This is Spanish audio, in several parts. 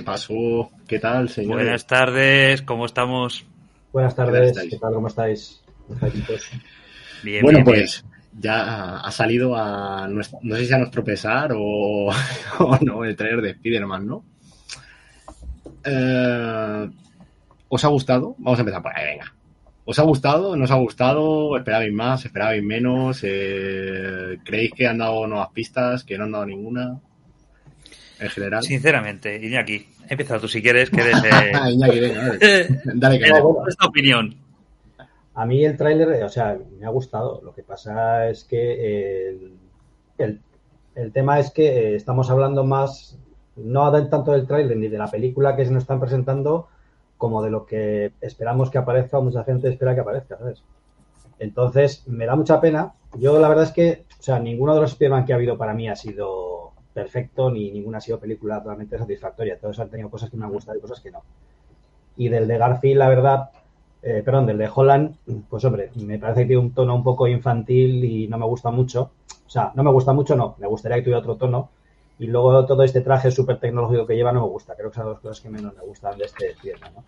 ¿Qué pasó? ¿Qué tal, señor? Buenas tardes, ¿cómo estamos? Buenas tardes, ¿qué tal? ¿Cómo estáis? Bien, bueno, pues ya ha salido a, no sé si a nuestro pesar o, no, el trailer de Spider-Man, ¿no? Eh, ¿Os ha gustado? Vamos a empezar por ahí, venga. ¿Os ha gustado? ¿No os ha gustado? ¿Esperabais más? ¿Esperabais menos? Eh, ¿Creéis que han dado nuevas pistas? ¿Que no han dado ninguna? En general. Sinceramente, Iñaki, empieza tú si quieres, que eres. Eh... Iñaki, venga, dale, que Esta opinión. A mí el tráiler, o sea, me ha gustado. Lo que pasa es que el, el, tema es que eh, estamos hablando más, no tanto del tráiler ni de la película que se nos están presentando, como de lo que esperamos que aparezca o mucha gente espera que aparezca, ¿sabes? Entonces, me da mucha pena. Yo la verdad es que, o sea, ninguno de los Spider-Man que ha habido para mí ha sido perfecto, ni ninguna ha sido película totalmente satisfactoria. Todos han tenido cosas que me han gustado y cosas que no. Y del de Garfield, la verdad, eh, perdón, del de Holland, pues hombre, me parece que tiene un tono un poco infantil y no me gusta mucho. O sea, no me gusta mucho, no. Me gustaría que tuviera otro tono. Y luego todo este traje súper tecnológico que lleva no me gusta. Creo que son dos cosas que menos me gustan de este ¿no?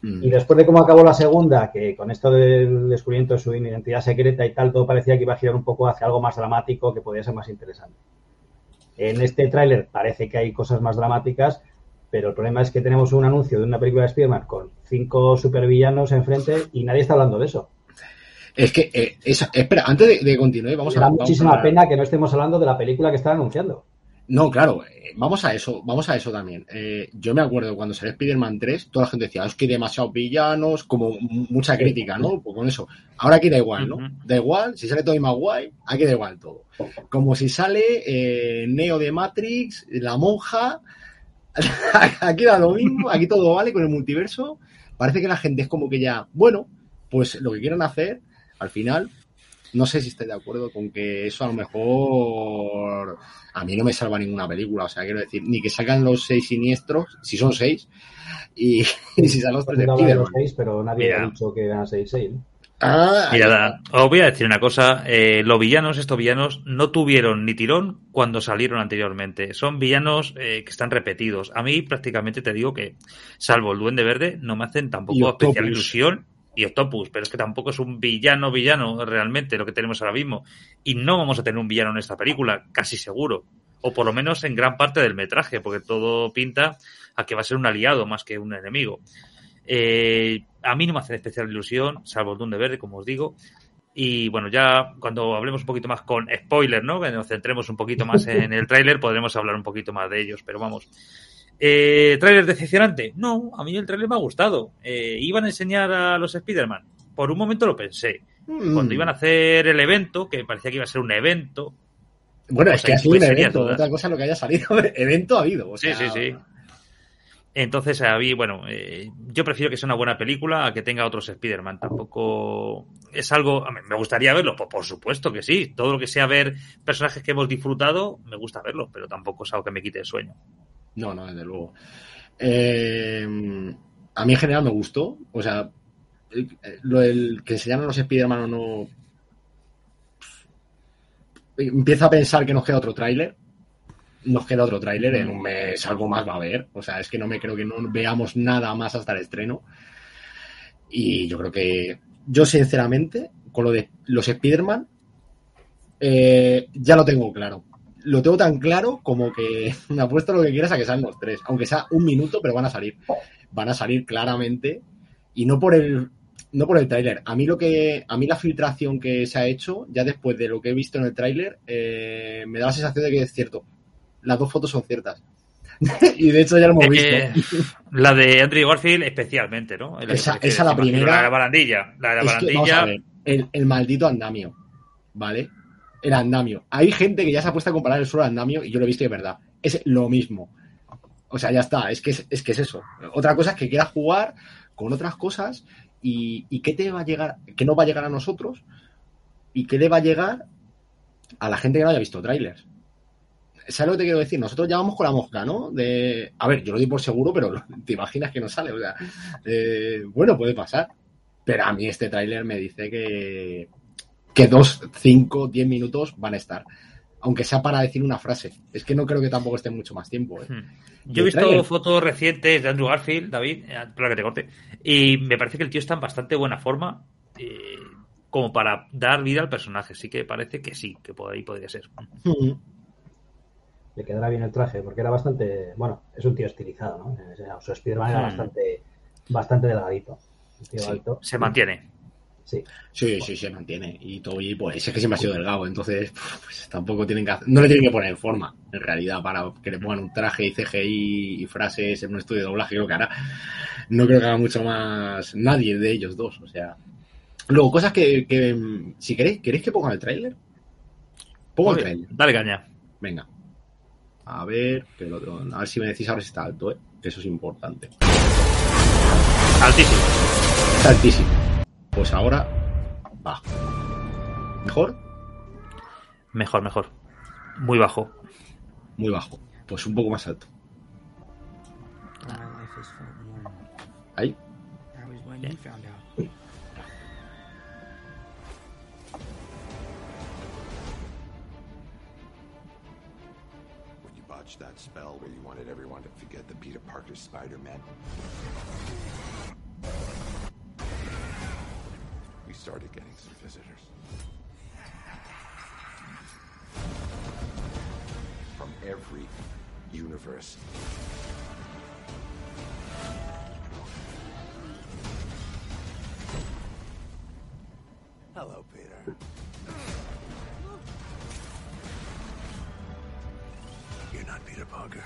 Mm. Y después de cómo acabó la segunda, que con esto del descubrimiento de su identidad secreta y tal, todo parecía que iba a girar un poco hacia algo más dramático que podía ser más interesante. En este tráiler parece que hay cosas más dramáticas, pero el problema es que tenemos un anuncio de una película de Spider-Man con cinco supervillanos enfrente y nadie está hablando de eso. Es que, eh, espera, antes de, continuar, vamos a... Da muchísima pena que no estemos hablando de la película que están anunciando. No, claro, eh, vamos a eso, vamos a eso también. Eh, yo me acuerdo cuando salió Spider-Man 3, toda la gente decía, es que hay demasiados villanos, como mucha crítica, ¿no? Pues con eso. Ahora aquí da igual, ¿no? Da igual, si sale Tobey Maguire, aquí da igual todo. Como si sale eh, Neo de Matrix, la monja, aquí da lo mismo, aquí todo vale con el multiverso. Parece que la gente es como que ya, bueno, pues lo que quieran hacer, al final, no sé si estoy de acuerdo con que eso a lo mejor a mí no me salva ninguna película. O sea, quiero decir, ni que salgan los seis siniestros, si son seis, y, si salen los tres de los seis, pero nadie ha dicho que eran seis, seis. Ah, Mira, os voy a decir una cosa. Eh, los villanos, estos villanos, no tuvieron ni tirón cuando salieron anteriormente. Son villanos eh, que están repetidos. A mí prácticamente te digo que, salvo el Duende Verde, no me hacen tampoco especial ilusión y Octopus, pero es que tampoco es un villano villano realmente lo que tenemos ahora mismo. Y no vamos a tener un villano en esta película, casi seguro. O por lo menos en gran parte del metraje, porque todo pinta a que va a ser un aliado más que un enemigo. Eh, a mí no me hace especial ilusión, salvo el Dunde Verde, como os digo. Y bueno, ya cuando hablemos un poquito más con spoiler, ¿no? Que nos centremos un poquito más en el tráiler, podremos hablar un poquito más de ellos. Pero vamos, eh, ¿Trailer decepcionante? No, a mí el trailer me ha gustado. Eh, ¿Iban a enseñar a los Spider-Man? Por un momento lo pensé. Mm. Cuando iban a hacer el evento, que parecía que iba a ser un evento. Bueno, es que ha sido un evento, otra cosa lo que haya salido. evento ha habido. Sí, sí, sí. Entonces, había, bueno, eh, yo prefiero que sea una buena película a que tenga otros Spider-Man. Tampoco es algo. Me gustaría verlo, por, por, supuesto que sí. Todo lo que sea ver personajes que hemos disfrutado, me gusta verlo, pero tampoco es algo que me quite el sueño. No, no, desde luego. Eh, a mí en general me gustó. O sea, lo del que se llaman los Spider-Man no. Empiezo a pensar que nos queda otro tráiler. Nos queda otro tráiler, en un mes algo más va a haber. O sea, es que no me creo que no veamos nada más hasta el estreno. Y yo creo que. Yo, sinceramente, con lo de los Spider-Man, eh, ya lo tengo claro lo tengo tan claro como que me apuesto lo que quieras a que sean los tres. Aunque sea un minuto, pero van a salir. Van a salir claramente. Y no por el. No por el tráiler. A mí lo que. A mí la filtración que se ha hecho, ya después de lo que he visto en el tráiler, eh, me da la sensación de que es cierto. Las dos fotos son ciertas. y de hecho ya lo hemos eh, visto. la de Andrew Garfield especialmente, ¿no? esa, esa la primera. La de la barandilla. La de la barandilla. el, el maldito andamio. ¿Vale? El andamio. Hay gente que ya se ha puesto a comparar el suelo andamio y yo lo he visto de verdad. Es lo mismo. O sea, ya está. Es que es, que es eso. Otra cosa es que quieras jugar con otras cosas y, y qué te va a llegar, que no va a llegar a nosotros y qué le va a llegar a la gente que no haya visto trailers. ¿Sabes lo que te quiero decir? Nosotros ya vamos con la mosca, ¿no? De, a ver, yo lo di por seguro, pero te imaginas que no sale. O sea, eh, bueno, puede pasar. Pero a mí este tráiler me dice que, que dos, cinco, diez minutos van a estar. aunque sea para decir una frase. Es que no creo que tampoco esté mucho más tiempo. ¿eh? Hmm. Yo he visto fotos recientes de Andrew Garfield, David, eh, para que te corte, y me parece que el tío está en bastante buena forma. Eh, como para dar vida al personaje. Sí que parece que sí, que por ahí podría ser. Hmm. Le quedará bien el traje, porque era bastante. Bueno, es un tío estilizado, ¿no? Su Spider-Man era hmm. bastante, bastante delgadito. Se mantiene. Sí. Sí, sí, se mantiene. Y Toby, pues es que siempre ha sido delgado, entonces pues, tampoco tienen que no le tienen que poner forma, en realidad, para que le pongan un traje y CGI y frases en un estudio de doblaje, creo que hará. No creo que haga mucho más nadie de ellos dos, o sea. Luego, cosas que, si queréis, ¿queréis que ponga el tráiler? Pongo el tráiler. Dale caña. Venga. A ver, que a ver si me decís ahora si está alto, ¿eh? que eso es importante. Altísimo. Está altísimo. Pues ahora bajo. ¿Mejor? Mejor, mejor. Muy bajo. Muy bajo. Pues un poco más alto. Ahí. that spell where you wanted everyone to forget the Peter Parker Spider-Man? We started getting some visitors. From every universe. Hello, Peter. You're not Peter Parker.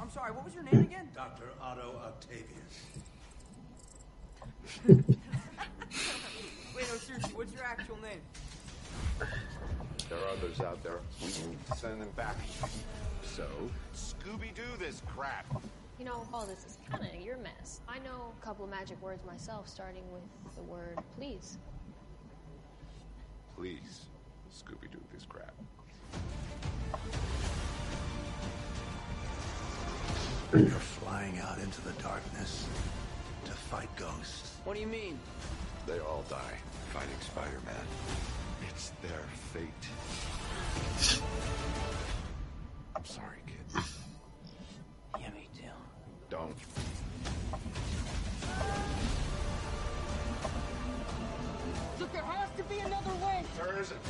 I'm sorry, what was your name again? Dr. Otto Octavius. Wait, no, seriously, what's your actual name? There are others out there. We can send them back. So, Scooby-Doo this crap. You know, all this is kind of your mess. I know a couple of magic words myself, starting with the word please. Please, Scooby-Doo this crap. You're flying out into the darkness to fight ghosts. What do you mean? They all die fighting Spider-Man. It's their fate. I'm sorry, kids. Yeah, me too. Don't. Look, there has to be another way. There isn't.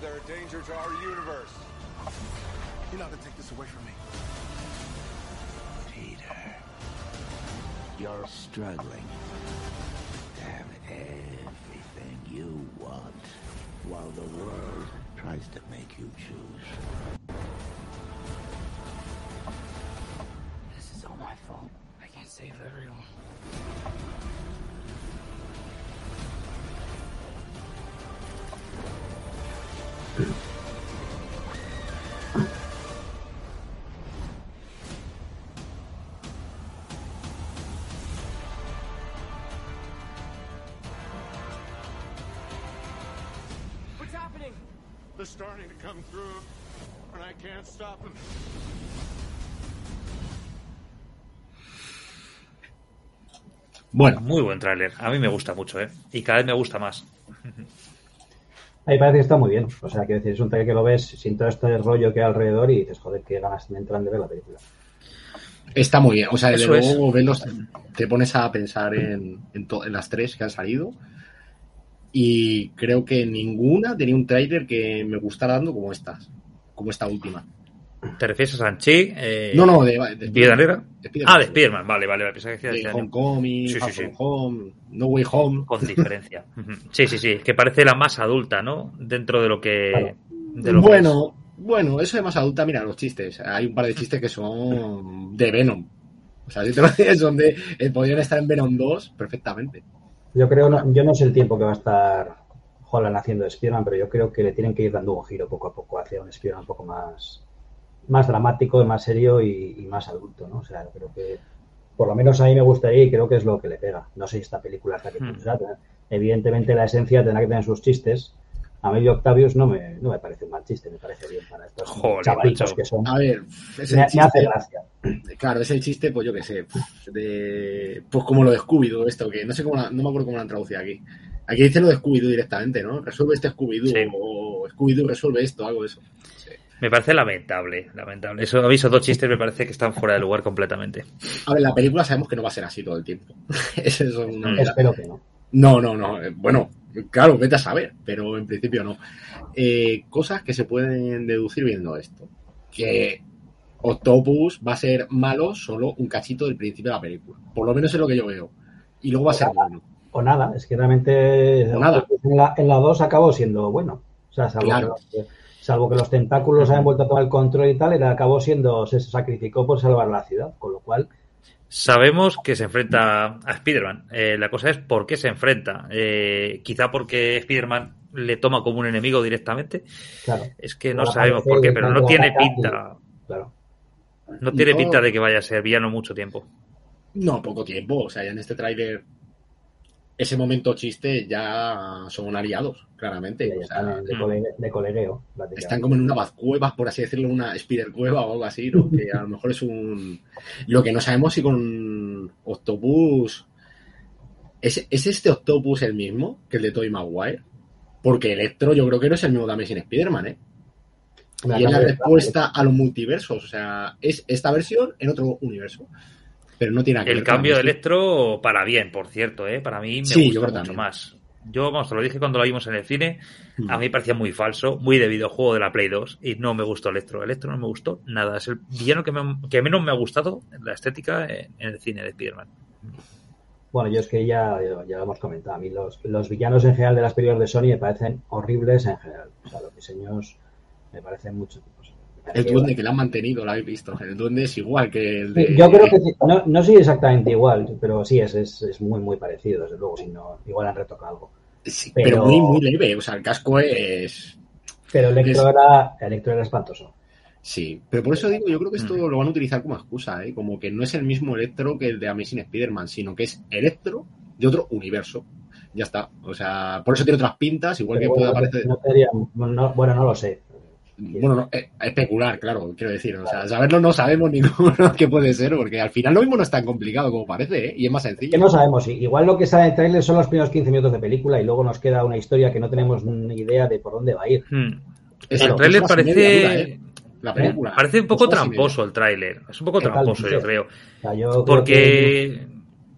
They're a danger to our universe. You're not gonna take this away from me. You're struggling to have everything you want while the world tries to make you choose. This is all my fault. I can't save everyone. Bueno. Muy buen tráiler. A mí me gusta mucho, ¿eh? Y cada vez me gusta más. A mí parece que está muy bien. O sea, que decir, es un tráiler que lo ves sin todo este rollo que hay alrededor y dices, joder, qué ganas me entran de ver la película. Está muy bien. O sea, desde luego te pones a pensar en, en, en, las tres que han salido. Y creo que ninguna tenía un tráiler que me gustara dando como estas, como esta última. ¿Te refieres a Sanchi? Eh, no, no, de, de, de Negra. ah, de Spiderman, vale, vale. Pensaba que decía de Homecoming, sí, sí, sí. Home, No Way Home. Con diferencia. sí, sí, sí. Que parece la más adulta, ¿no? Dentro de lo que. De lo bueno, que bueno, eso de más adulta, mira, los chistes. Hay un par de chistes que son de Venom. O sea, si te lo dices, son de. Eh, podrían estar en Venom 2 perfectamente. Yo creo, no, yo no sé el tiempo que va a estar Holland haciendo de Spiderman, pero yo creo que le tienen que ir dando un giro poco a poco hacia un Spiderman un poco más más dramático, más serio y, más adulto, ¿no? O sea, creo que por lo menos a mí me gustaría y creo que es lo que le pega. No sé si esta película está que hmm. Evidentemente la esencia tendrá que tener sus chistes. A mí Octavius no me, no me parece un mal chiste, me parece bien para estos chavalitos que son. A ver, me, hace gracia. Claro, es el chiste, pues yo qué sé, de, pues como lo de Scooby-Doo, esto, que no sé cómo, no me acuerdo cómo lo han traducido aquí. Aquí dice lo de Scooby-Doo directamente, ¿no? Resuelve este Scooby-Doo o Scooby-Doo resuelve esto, algo de eso. Me parece lamentable, lamentable. Eso, aviso, dos chistes me parece que están fuera de lugar completamente. A ver, la película sabemos que no va a ser así todo el tiempo. Eso es una mm. Espero que no. No, no, no. Bueno, claro, vete a saber, pero en principio no. Eh, cosas que se pueden deducir viendo esto. Que Octopus va a ser malo solo un cachito del principio de la película. Por lo menos es lo que yo veo. Y luego va a ser bueno. O nada, es que realmente En, la, en la 2 acabó siendo bueno. O sea, salvo, que, salvo que los tentáculos hayan vuelto a tomar el control y tal, él acabó siendo, se sacrificó por salvar la ciudad. Con lo cual, Sabemos que se enfrenta a Spider-Man. Eh, la cosa es por qué se enfrenta. Eh, quizá porque Spider-Man le toma como un enemigo directamente. Claro. Es que no sabemos por qué, pero no tiene pinta. Claro. No tiene pinta de que vaya a ser villano mucho tiempo. No, poco tiempo. O sea, ya en este tráiler ese momento chiste ya son aliados, claramente. de, colegueo. Están como en una cueva, por así decirlo, una spider cueva o algo así, ¿no? que a lo mejor es un... Lo que no sabemos si con Octopus... ¿Es, este Octopus el mismo que el de Toy Maguire? Porque Electro yo creo que no es el mismo de Amazing Spider-Man, ¿eh? Y es la respuesta a los multiversos. O sea, es esta versión en otro universo pero no tiene El cambio de Electro para bien, por cierto, ¿eh? Para mí me gusta mucho más. Yo, vamos, te lo dije cuando lo vimos en el cine, a hmm. mí parecía muy falso, muy de videojuego de la Play 2 y no me gustó Electro. Electro no me gustó nada. Es el villano que, que menos me ha gustado en la estética en, el cine de Spider-Man. Bueno, yo es que ya, ya lo hemos comentado. A mí los, los villanos en general de las películas de Sony me parecen horribles en general. O sea, los diseños me parecen mucho. El duende que le han mantenido, lo habéis visto. El duende es igual que el de... Yo creo que no, no soy exactamente igual, pero sí es, es, es, muy, muy parecido, desde luego, si no, igual han retocado algo. pero... muy, muy leve, o sea, el casco es... Pero Electro, Era, Electro era espantoso. Sí, pero por eso digo, yo creo que esto mm. lo van a utilizar como excusa, ¿eh? como que no es el mismo Electro que el de Amazing Spider-Man, sino que es Electro de otro universo. Ya está. O sea, por eso tiene otras pintas, igual que puede aparecer. bueno, no lo sé. Bueno, no, eh, especular, claro, quiero decir. O sea, saberlo no sabemos ninguno qué puede ser, porque al final lo mismo no es tan complicado como parece, ¿eh? y es más sencillo. Que no sabemos, igual lo que sale en el trailer son los primeros 15 minutos de película y luego nos queda una historia que no tenemos ni idea de por dónde va a ir. Hmm. el trailer parece. ¿eh? La película. Parece un poco tramposo el tráiler. Es un poco tramposo, yo creo. porque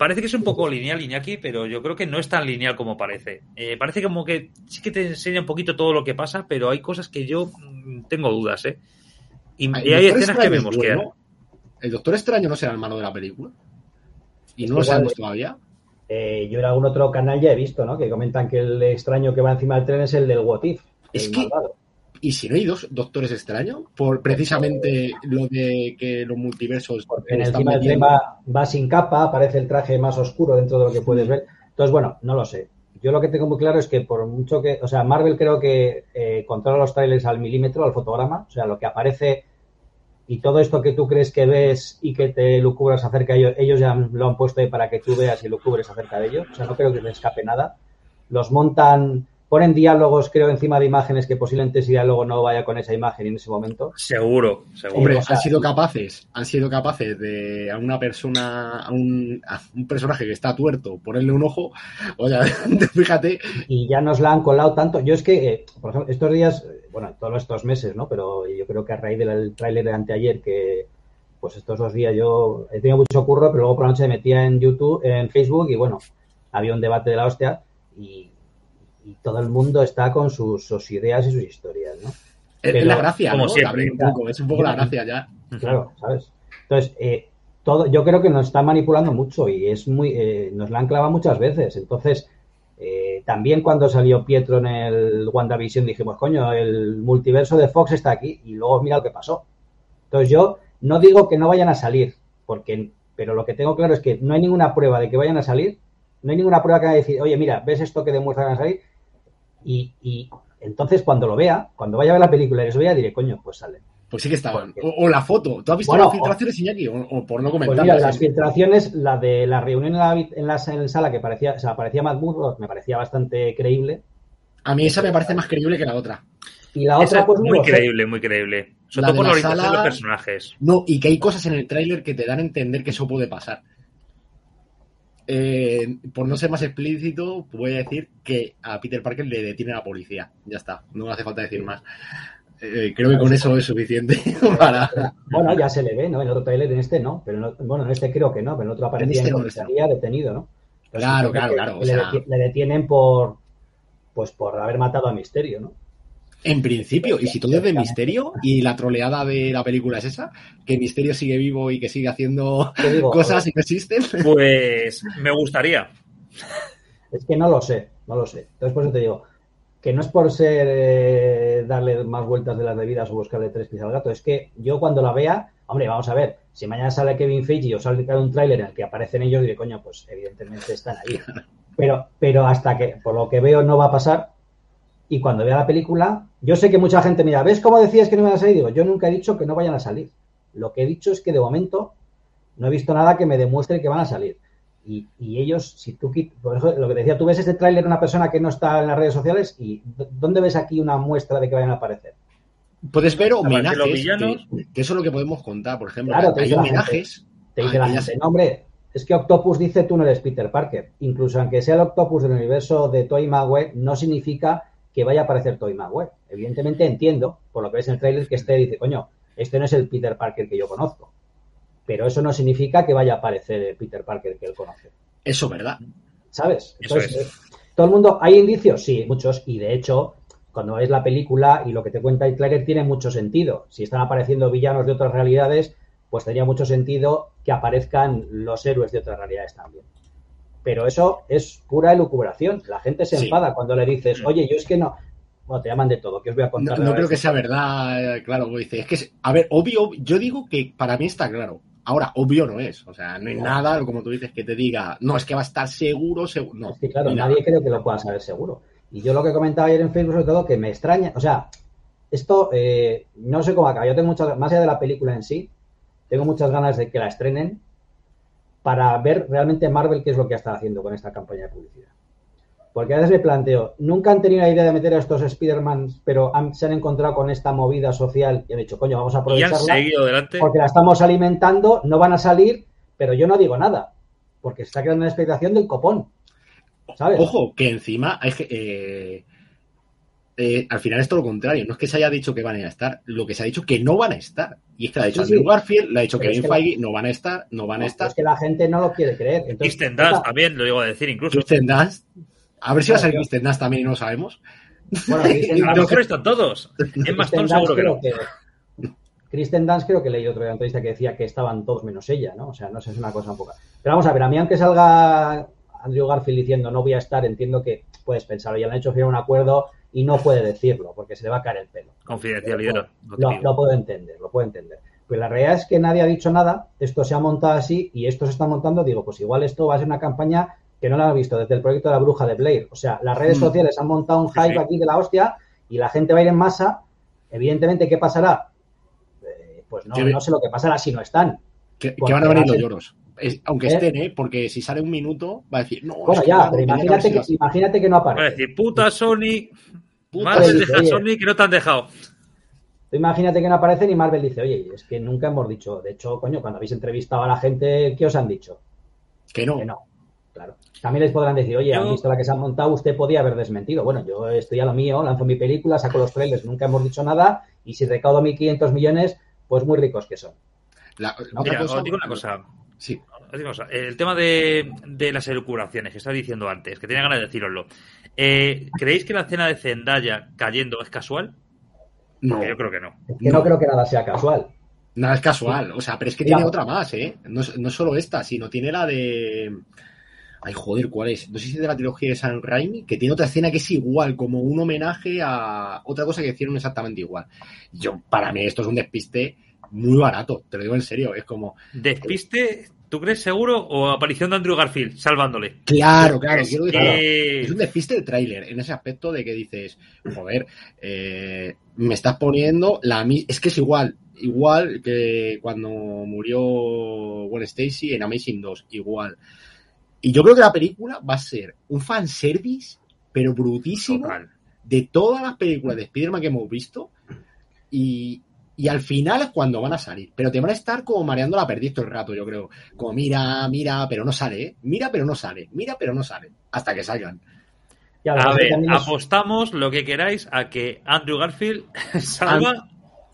parece que es un poco lineal Iñaki, pero yo creo que no es tan lineal como parece. Eh, parece como que sí que te enseña un poquito todo lo que pasa, pero hay cosas que yo mm, tengo dudas, ¿eh? Y, hay escenas que vemos que... ¿El Doctor Extraño no será el malo de la película? ¿Y no lo sabemos todavía? Eh, yo en algún otro canal ya he visto, ¿no? Que comentan que el extraño que va encima del tren es el del What If. Es que, ¿Y si no hay dos doctores extraños? Por precisamente lo de que los multiversos. Porque en del tema va sin capa, aparece el traje más oscuro dentro de lo que puedes ver. Entonces, bueno, no lo sé. Yo lo que tengo muy claro es que por mucho que. O sea, Marvel creo que eh, controla los trailers al milímetro, al fotograma. O sea, lo que aparece y todo esto que tú crees que ves y que te lucubras acerca de ellos, ellos ya lo han puesto ahí para que tú veas y lucubres acerca de ellos. O sea, no creo que te escape nada. Los montan ponen diálogos, creo, encima de imágenes que posiblemente ese diálogo no vaya con esa imagen en ese momento. Seguro, seguro. Hombre, han sido capaces, han sido capaces de a una persona, a un, personaje que está tuerto, ponerle un ojo, o sea, fíjate. Y ya nos la han colado tanto. Yo es que, eh, por ejemplo, estos días, bueno, todos estos meses, ¿no? Pero yo creo que a raíz del tráiler de anteayer que pues estos dos días yo he tenido mucho curro, pero luego por la noche me metía en YouTube, en Facebook y bueno, había un debate de la hostia y y todo el mundo está con sus, ideas y sus historias, ¿no? Es la gracia, como siempre. Un poco, es un poco la gracia ya. Claro, ¿sabes? Entonces, eh, todo, yo creo que nos está manipulando mucho y es muy, eh, nos la han clavado muchas veces. Entonces, eh, también cuando salió Pietro en el WandaVision dijimos, coño, el multiverso de Fox está aquí y luego mira lo que pasó. Entonces yo no digo que no vayan a salir, porque, pero lo que tengo claro es que no hay ninguna prueba de que vayan a salir, no hay ninguna prueba que vaya a decir, oye, mira, ¿ves esto que demuestra que van a salir? Y, entonces cuando lo vea, cuando vaya a ver la película y les vea, diré, coño, pues sale. Pues sí que estaban. O, la foto. ¿Tú has visto las filtraciones, Iñaki? O, por no comentar. Pues mira, las filtraciones, la de la reunión en la, en la, sala que parecía, o sea, parecía Matt me parecía bastante creíble. A mí esa me parece más creíble que la otra. Y la otra, pues muy creíble, muy creíble. Sobre todo por la orientación de los personajes. No, y que hay cosas en el tráiler que te dan a entender que eso puede pasar. Eh, por no ser más explícito, voy a decir que a Peter Parker le detiene la policía. Ya está, no hace falta decir más. Eh, creo que con eso es suficiente para. Bueno, ya se le ve, ¿no? En otro trailer, en este no, pero bueno, en este creo que no, pero en otro aparecía en, este comisaría detenido, ¿no? claro, claro, claro. le, detienen por, pues por haber matado a Misterio, ¿no? En principio, y si todo es de misterio y la troleada de la película es esa, que Misterio sigue vivo y que sigue haciendo cosas y no existen. Pues me gustaría. Es que no lo sé, no lo sé. Entonces, por eso te digo, que no es por ser eh, darle más vueltas de las debidas o buscarle tres pies al gato, es que yo cuando la vea, hombre, vamos a ver, si mañana sale Kevin Feige o sale un tráiler en el que aparecen ellos, diré, coño, pues evidentemente están ahí. Pero, pero hasta que, por lo que veo, no va a pasar, y cuando vea la película, yo sé que mucha gente mira, ¿ves cómo decías que no iban a salir? Digo, yo nunca he dicho que no vayan a salir. Lo que he dicho es que de momento no he visto nada que me demuestre que van a salir. Y, ellos, si tú, por eso, lo que decía, tú ves este tráiler de una persona que no está en las redes sociales y ¿dónde ves aquí una muestra de que vayan a aparecer? Puedes ver homenajes, que, eso es lo que podemos contar, por ejemplo. Claro, hay homenajes. te dice la gente, no, hombre, es que Octopus dice tú no eres Peter Parker. Incluso aunque sea el Octopus del universo de Toy Maguire, no significa que vaya a aparecer Toy Maguire. Evidentemente entiendo, por lo que ves en el trailer, que este dice, coño, este no es el Peter Parker que yo conozco. Pero eso no significa que vaya a aparecer el Peter Parker que él conoce. Eso, ¿verdad? ¿Sabes? Entonces, eh, todo el mundo, ¿hay indicios? Sí, muchos. Y de hecho, cuando ves la película y lo que te cuenta el trailer tiene mucho sentido. Si están apareciendo villanos de otras realidades, pues tenía mucho sentido que aparezcan los héroes de otras realidades también. Pero eso es pura elucubración. La gente se enfada cuando le dices, oye, yo es que no. Bueno, te llaman de todo, que os voy a contar. No, creo que sea verdad, eh, claro, dice. Es que, a ver, obvio, yo digo que para mí está claro. Ahora, obvio no es. O sea, no hay nada, como tú dices, que te diga, no, es que va a estar seguro, seguro. No. Es que, claro, nadie creo que lo pueda saber seguro. Y yo lo que comentaba ayer en Facebook, sobre todo, que me extraña, o sea, esto eh, no sé cómo acaba. Yo tengo muchas, más allá de la película en sí, tengo muchas ganas de que la estrenen para ver realmente Marvel qué es lo que está haciendo con esta campaña de publicidad. Porque a veces me planteo, nunca han tenido la idea de meter a estos Spider-Man, pero se han encontrado con esta movida social y han dicho, coño, vamos a aprovecharla. Porque la estamos alimentando, no van a salir, pero yo no digo nada, porque se está creando una expectación del copón. ¿sabes? Ojo, que encima hay que, eh, eh, al final es todo lo contrario. No es que se haya dicho que van a estar, lo que se ha dicho que no van a estar. Y es que lo ha dicho Andrew Garfield, lo ha dicho Kevin Feige, no van a estar, no van a estar. Es que la gente no lo quiere creer. Entonces, Kristen Dust también, lo digo a decir incluso. Kristen Dust. A ver si va a ser Kristen Dust también y no lo sabemos. Bueno, a lo mejor están todos. En Maston seguro que no. Kristen Dance creo que leí otro entrevista que decía que estaban todos menos ella, ¿no? O sea, no sé, es una cosa un poco. Pero vamos a ver, a mí aunque salga Andrew Garfield diciendo no voy a estar, entiendo que puedes pensar, ya han hecho firmar un acuerdo y no puede decirlo porque se le va a caer el pelo. Confidencialidad. No, lo puedo entender, lo puedo entender. Pero la realidad es que nadie ha dicho nada, esto se ha montado así y esto se está montando, digo, pues igual esto va a ser una campaña que no la han visto desde el proyecto de la bruja de Blair. O sea, las redes mm. sociales han montado un hype aquí de la hostia y la gente va a ir en masa. Evidentemente, ¿qué pasará? Eh, pues no, no sé lo que pasará si no están. Que, van a venir los lloros aunque ¿Eh? estén, ¿eh? Porque si sale un minuto, va a decir, no. Bueno, ya, pero imagínate que, imagínate que no aparece. Va a decir, puta Sony, Marvel deja Sony que no te han dejado. imagínate que no aparecen y Marvel dice, oye, es que nunca hemos dicho, de hecho, coño, cuando habéis entrevistado a la gente, ¿qué os han dicho? Que no. Que no, claro. También les podrán decir, oye, han visto la que se han montado, usted podía haber desmentido. Bueno, yo estoy a lo mío, lanzo mi película, saco los trailers, nunca hemos dicho nada, y si recaudo 1.500 millones, pues muy ricos que son. Mira, os digo una cosa. Sí. El tema de, las elucubraciones que estaba diciendo antes, que tenía ganas de deciroslo. Eh, ¿Creéis que la escena de Zendaya cayendo es casual? No. yo creo que no. que no creo que nada sea casual. Nada es casual. O sea, pero es que tiene otra más, ¿eh? No, no solo esta, sino tiene la de. Ay, joder, ¿cuál es? No sé si es de la trilogía de San Raimi, que tiene otra escena que es igual, como un homenaje a otra cosa que hicieron exactamente igual. Yo, para mí, esto es un despiste muy barato, te lo digo en serio, es como... ¿Despiste, tú crees seguro, o aparición de Andrew Garfield salvándole? Claro, claro, quiero decir, es un despiste de tráiler, en ese aspecto de que dices, joder, eh, me estás poniendo la... Es que es igual, igual que cuando murió Gwen Stacy en Amazing 2, igual. Y yo creo que la película va a ser un fanservice, pero brutísimo, de todas las películas de Spider-Man que hemos visto. Y, Y al final es cuando van a salir. Pero te van a estar como mareando la perdiz todo el rato, yo creo. Como mira, mira, pero no sale, ¿eh? Mira, pero no sale. Mira, pero no sale. Hasta que salgan. A ver, apostamos lo que queráis a que Andrew Garfield salva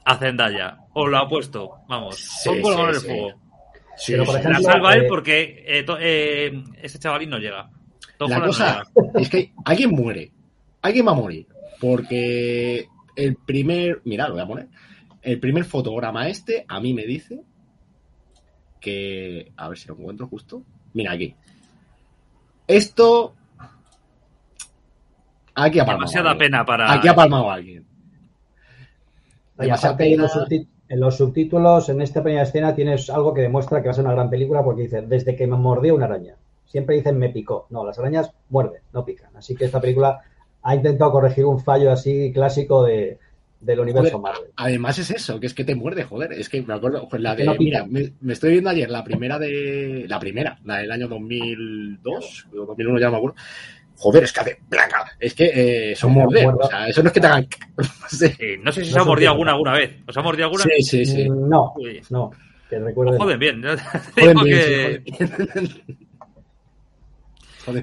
a Zendaya. Os lo apuesto. Vamos. Sí, pongo la mano en el fuego. la salva él eh, porque eh, eh, ese chavalín no llega. la cosa es que alguien muere. Alguien va a morir. Porque el primer. Mira, lo voy a poner. El primer fotograma este a mí me dice que. A ver si lo encuentro justo. Mira aquí. Esto Aquí ha palmado. Demasiada pena para. Aquí ha palmado a alguien. en, los subtítulos, en esta primera escena, tienes algo que demuestra que va a ser una gran película porque dice, desde que me mordió una araña. Siempre dicen me picó. No, las arañas muerden, no pican. Así que esta película ha intentado corregir un fallo así clásico de, del universo Marvel. Además es eso, que es que te muerde, joder. Es que me acuerdo, pues la de, mira, me, estoy viendo ayer la primera de, la primera, la del año 2002, 2001 ya no me acuerdo, joder, es que hace blanca. Es que eh, son morder. O sea, eso no es que te hagan. no sé si se ha mordido alguna alguna vez. ¿Os ha mordido alguna? Sí, sí, sí. Mm, no, no. Que recuerden. Joder, bien. Joden bien,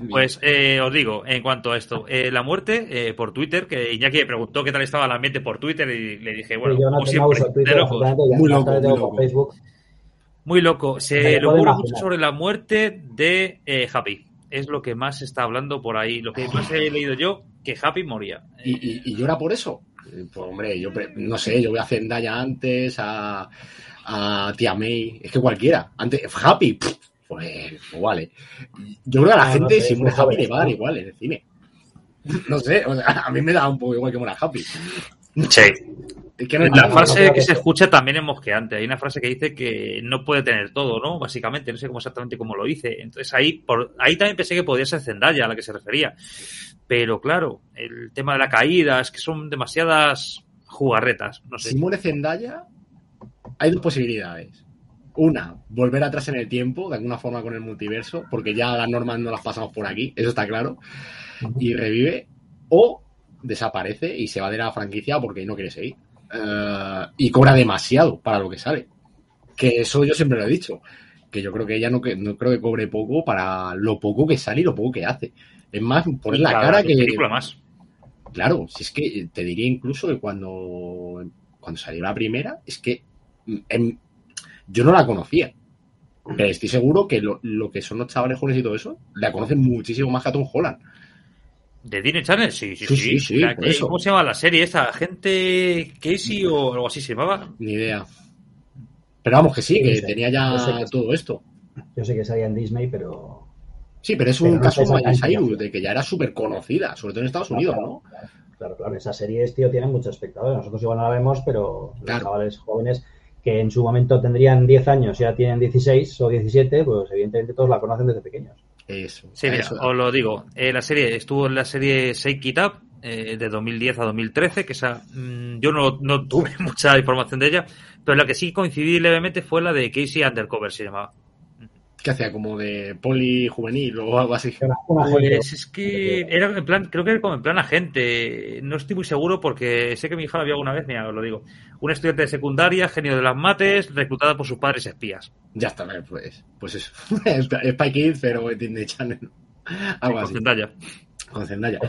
Pues eh, os digo, en cuanto a esto, eh, la muerte eh, por Twitter, que Iñaki me preguntó qué tal estaba el ambiente por Twitter y le dije, bueno, como siempre, Twitter, muy loco, muy loco. Facebook. Muy loco. Se le ocurre mucho sobre la muerte de Happy es lo que más se está hablando por ahí. Lo que más he leído yo, que Happy moría. ¿Y, y, llora por eso? Pues hombre, yo no sé, yo voy a Zendaya antes, a, a Tia May, es que cualquiera. Antes, Happy, pues, pues, vale. Yo creo que a la gente, si muere Happy, le va a dar igual en el cine. No sé, a mí me da un poco igual que muera Happy. Sí la frase que se escucha también es mosqueante. Hay una frase que dice que no puede tener todo, ¿no? Básicamente, no sé cómo exactamente cómo lo dice. Entonces ahí, por, ahí también pensé que podía ser Zendaya a la que se refería. Pero claro, el tema de la caída es que son demasiadas jugarretas. No sé. Si muere Zendaya, hay dos posibilidades. Una, volver atrás en el tiempo, de alguna forma con el multiverso, porque ya las normas no las pasamos por aquí, eso está claro, y revive, o desaparece y se va de la franquicia porque no quiere seguir. Eh, y cobra demasiado para lo que sale. Que eso yo siempre lo he dicho. Que yo creo que ella no, que, no creo que cobre poco para lo poco que sale y lo poco que hace. Es más, poner la cara que. más. Claro, si es que te diría incluso que cuando, cuando salió la primera, es que em, yo no la conocía. Pero estoy seguro que lo, lo, que son los chavales jóvenes y todo eso, la conocen muchísimo más que a Tom Holland. ¿De Disney Channel? Sí, sí, sí. sí, ¿Cómo se llama la serie esta? ¿Gente Casey o algo así se llamaba? Ni idea. Pero vamos, que sí, que tenía ya todo esto. Yo sé que salía en Disney, pero... Sí, pero es un caso Miley de que ya era súper conocida, sobre todo en Estados Unidos, ¿no? Claro, claro, esa serie, tío, tiene muchos espectadores. Nosotros igual no la vemos, pero los chavales jóvenes que en su momento tendrían 10 años, ya tienen 16 o 17, pues evidentemente todos la conocen desde pequeños. Eso. Sí, mira, os lo digo. Eh, la serie estuvo en la serie Shake It Up eh, de 2010 a 2013, que esa mm, yo no, no, tuve mucha información de ella, pero la que sí coincidí levemente fue la de Casey Undercover, se llamaba que hacía como de poli juvenil o algo así. Pues es que era en plan, creo que era como en plan agente. No estoy muy seguro porque sé que mi hija la vio alguna vez, mira, os lo digo. Una estudiante de secundaria, genio de las mates, reclutada por sus padres espías. Ya está, pues, pues eso. es Spike Kids, pero Disney Channel. Algo así. Con Zendaya. Con Zendaya.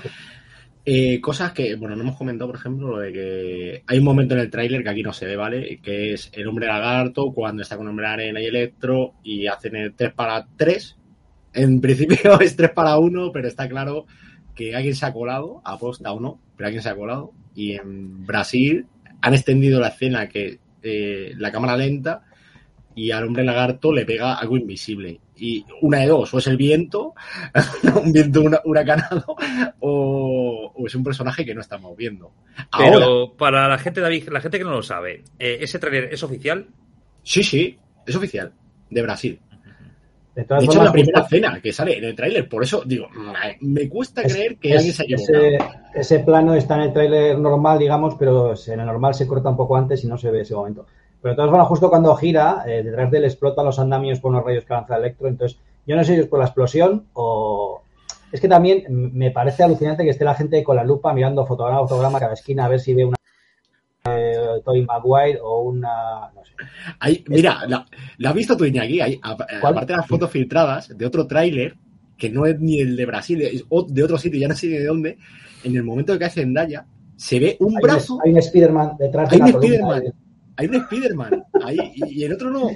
Eh, cosas que, bueno, no hemos comentado, por ejemplo, lo de que hay un momento en el tráiler que aquí no se ve, ¿vale? Que es el hombre lagarto cuando está con hombre arena y electro y hacen el 3 para 3. En principio es 3 para 1, pero está claro que alguien se ha colado, aposta o no, pero alguien se ha colado. Y en Brasil han extendido la escena que eh, la cámara lenta y al hombre lagarto le pega algo invisible. Y una de dos, o es el viento, un viento huracanado, o, o, es un personaje que no estamos viendo. Pero para la gente, David, la gente que no lo sabe, eh, ¿ese trailer es oficial? Sí, sí, es oficial, de Brasil. De, hecho, es la primera escena que sale en el tráiler, por eso digo, me cuesta creer que alguien se haya ese, ese plano está en el tráiler normal, digamos, pero en el normal se corta un poco antes y no se ve ese momento. Pero de todas formas, justo cuando gira, eh, detrás de él explotan los andamios por unos rayos que lanza Electro. Entonces, yo no sé si es por la explosión o. Es que también me parece alucinante que esté la gente con la lupa mirando fotograma a fotograma cada esquina a ver si ve una. Eh, Toy Maguire o una. No sé. mira, la, has visto tú, Iñaki? Hay, aparte de las fotos filtradas de otro tráiler, que no es ni el de Brasil, es de otro sitio, ya no sé de dónde, en el momento que hace Zendaya, se ve un brazo. hay un Spider-Man detrás de hay un Spider-Man hay un Spider-Man y el otro no.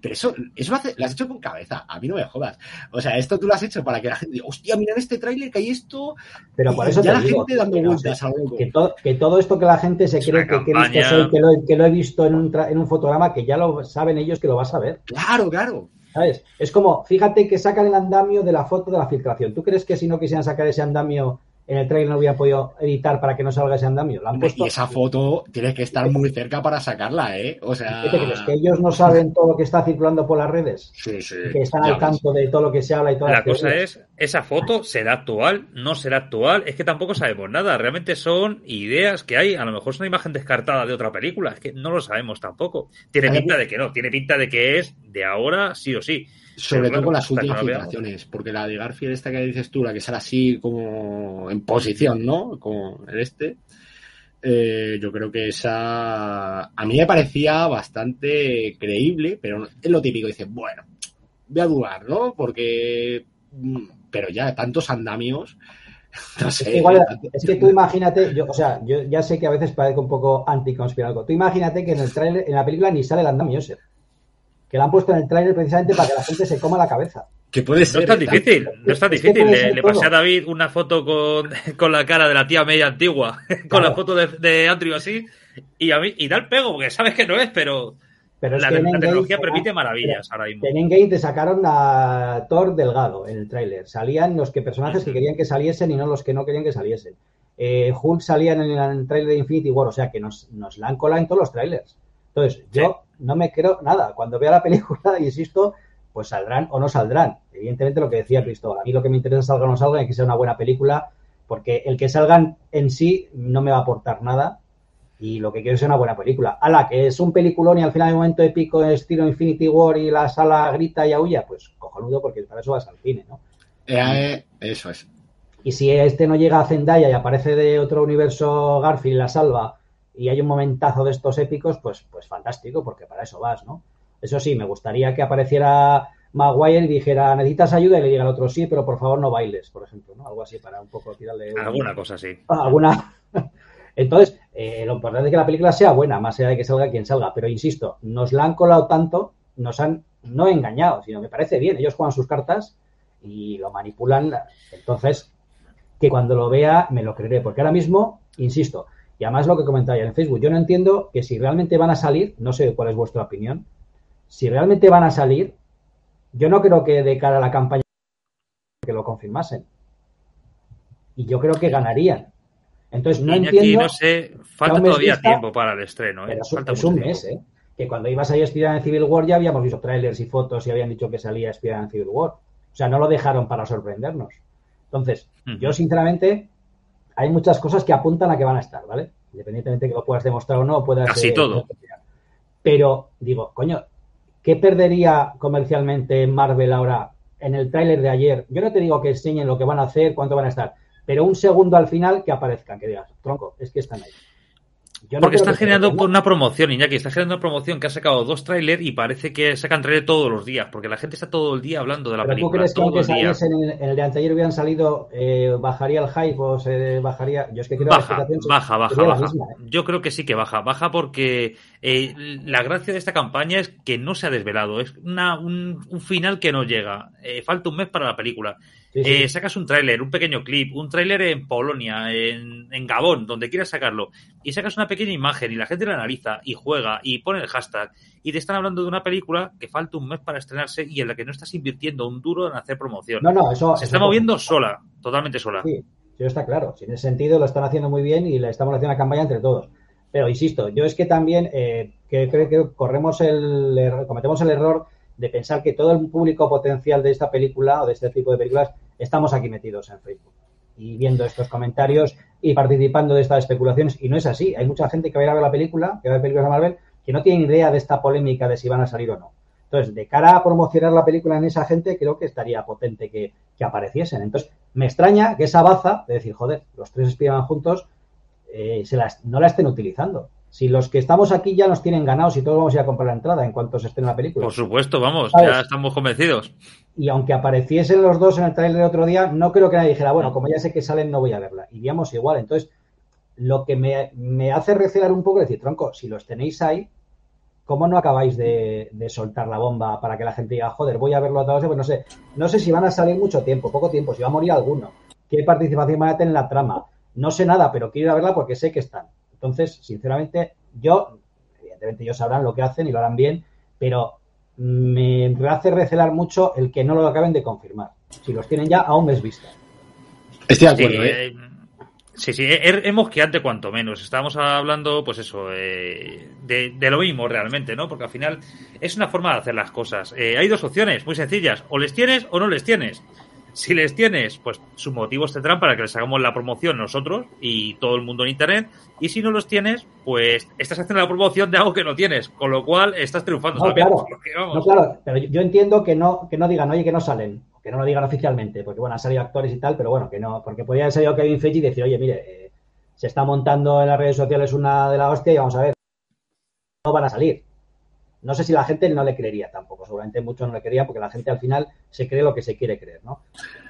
Pero eso, eso lo, has hecho con cabeza. A mí no me jodas. O sea, esto tú lo has hecho para que la gente diga, hostia, mira en este tráiler que hay esto. Pero por eso ya la gente dando vueltas a algo. Que, que, todo esto que la gente se cree que, que, lo, que, lo, he visto en un, en un fotograma, que ya lo saben ellos que lo vas a ver. Claro, claro. ¿Sabes? Es como, fíjate que sacan el andamio de la foto de la filtración. ¿Tú crees que si no quisieran sacar ese andamio en el trailer no hubiera podido editar para que no salga ese andamio. Y esa foto tiene que estar muy cerca para sacarla, ¿eh? O sea... ¿Qué te crees? ¿Que ellos no saben todo lo que está circulando por las redes? Sí, sí. Que están al tanto de todo lo que se habla y todo. La cosa es, ¿esa foto será actual? ¿No será actual? Es que tampoco sabemos nada. Realmente son ideas que hay. A lo mejor es una imagen descartada de otra película. Es que no lo sabemos tampoco. Tiene pinta de que no. Tiene pinta de que es de ahora sí o sí. Sobre todo con las últimas filtraciones, porque la de Garfield, esta que dices tú, la que sale así como en posición, ¿no? Como el este, eh, yo creo que esa a mí me parecía bastante creíble, pero es lo típico, dice, bueno, voy a dudar, ¿no? Porque, mm, pero ya tantos andamios. No sé, es, que igual, es que tú imagínate, yo, o sea, yo ya sé que a veces parece un poco anticonspiranoico. Tú imagínate que en el trailer, en la película ni sale el andamio ese que la han puesto en el trailer precisamente para que la gente se coma la cabeza. Que puede ser. No es tan difícil, no es tan difícil. Le, pasé a David una foto con, con, la cara de la tía media antigua, con la foto de, de Andrew así, y a mí, y da el pego, porque sabes que no es, pero, pero la, tecnología permite maravillas ahora mismo. En Engage te sacaron a Thor delgado en el tráiler. Salían los que personajes que querían que saliesen y no los que no querían que saliesen. Eh, Hulk salían en el trailer de Infinity War, o sea que nos, nos la han colado en todos los trailers. Entonces, yo no me creo nada. Cuando vea la película, insisto, pues saldrán o no saldrán. Evidentemente lo que decía Cristóbal, a mí lo que me interesa es salga o no salga y que sea una buena película, porque el que salgan en sí no me va a aportar nada y lo que quiero es una buena película. A la que es un peliculón y al final hay un momento épico estilo Infinity War y la sala grita y aúlla, pues cojonudo porque para eso vas al cine, ¿no? Eh, eso es. Y si este no llega a Zendaya y aparece de otro universo Garfield y la salva y hay un momentazo de estos épicos, pues, pues fantástico, porque para eso vas, ¿no? Eso sí, me gustaría que apareciera Maguire y dijera, necesitas ayuda, y le diga al otro, sí, pero por favor no bailes, por ejemplo, ¿no? Algo así para un poco tirarle... Alguna cosa sí. Ah, alguna... Entonces, eh, lo importante es que la película sea buena, más allá de que salga quien salga, pero insisto, nos la han colado tanto, nos han no engañado, sino que parece bien, ellos juegan sus cartas y lo manipulan, entonces, que cuando lo vea me lo creeré, porque ahora mismo, insisto, y además lo que comentáis en Facebook, yo no entiendo que si realmente van a salir, no sé cuál es vuestra opinión, si realmente van a salir, yo no creo que de cara a la campaña que lo confirmasen. Y yo creo que ganarían. Entonces no entiendo. no sé, falta todavía tiempo para el estreno. ¿eh? es un mes, ¿eh? Que cuando ibas a en Civil War ya habíamos visto trailers y fotos y habían dicho que salía a en Civil War. O sea, no lo dejaron para sorprendernos. Entonces, yo sinceramente hay muchas cosas que apuntan a que van a estar, ¿vale? Independientemente de que lo puedas demostrar o no, puedas... Casi todo. Pero, digo, coño, ¿qué perdería comercialmente Marvel ahora en el tráiler de ayer? Yo no te digo que enseñen lo que van a hacer, cuánto van a estar, pero un segundo al final que aparezcan, que digas, tronco, es que están ahí. Porque están generando una promoción, Iñaki, está generando una promoción que ha sacado dos trailers y parece que sacan trailer todos los días, porque la gente está todo el día hablando de la película. ¿Tú crees que aunque saliese en el, de anteayer hubieran salido, eh, bajaría el hype o se bajaría? Yo es que quiero baja, baja, baja, baja. ¿eh? Yo creo que sí que baja, baja porque eh, la gracia de esta campaña es que no se ha desvelado, es una, un, final que no llega. falta un mes para la película. Eh, sacas un tráiler, un pequeño clip, un tráiler en Polonia, en, en, Gabón, donde quieras sacarlo, y sacas una pequeña imagen y la gente la analiza y juega y pone el hashtag y te están hablando de una película que falta un mes para estrenarse y en la que no estás invirtiendo un duro en hacer promoción. No, no, eso... Se está moviendo sola, totalmente sola. Sí, eso está claro. en ese sentido lo están haciendo muy bien y le estamos haciendo una campaña entre todos. Pero insisto, yo es que también eh, creo que corremos el cometemos el error de pensar que todo el público potencial de esta película o de este tipo de películas estamos aquí metidos en Facebook y viendo estos comentarios y participando de estas especulaciones. Y no es así. Hay mucha gente que va a ir a ver la película, que va a ver películas de Marvel, que no tiene idea de esta polémica de si van a salir o no. Entonces, de cara a promocionar la película en esa gente, creo que estaría potente que, apareciesen. Entonces, me extraña que esa baza, de decir, joder, los tres espiaban juntos, eh, se no la estén utilizando. Si los que estamos aquí ya nos tienen ganados y todos vamos a ir a comprar la entrada en cuanto se estrene la película. Por supuesto, vamos, ya estamos convencidos. Y aunque apareciesen los dos en el trailer de otro día, no creo que nadie dijera, bueno, como ya sé que salen, no voy a verla. Iríamos igual. Entonces, lo que me, hace recelar un poco es decir, tronco, si los tenéis ahí, ¿cómo no acabáis de, soltar la bomba para que la gente diga, joder, voy a verlo a todos? Pues no sé, no sé si van a salir mucho tiempo, poco tiempo, si va a morir alguno, qué participación van a tener en la trama. No sé nada, pero quiero ir a verla porque sé que están. Entonces, sinceramente, yo, evidentemente ellos sabrán lo que hacen y lo harán bien, pero me hace recelar mucho el que no lo acaben de confirmar. Si los tienen ya a un mes vista. Estoy de acuerdo, ¿eh? ¿eh? Sí, sí, hemos que antes cuanto menos. Estábamos hablando, pues eso, eh, de, lo mismo realmente, ¿no? Porque al final es una forma de hacer las cosas. Eh, hay dos opciones muy sencillas, o les tienes o no les tienes. Si les tienes, pues sus motivos tendrán para que les hagamos la promoción nosotros y todo el mundo en Internet. Y si no los tienes, pues estás haciendo la promoción de algo que no tienes, con lo cual estás triunfando. No, claro, no, claro, pero yo entiendo que no, que no digan, oye, que no salen, que no lo digan oficialmente, porque bueno, han salido actores y tal, pero bueno, que no, porque podría haber salido Kevin Feige y decir, oye, mire, eh, se está montando en las redes sociales una de la hostia y vamos a ver, no van a salir. No sé si la gente no le creería tampoco, seguramente muchos no le creerían porque la gente al final se cree lo que se quiere creer, ¿no?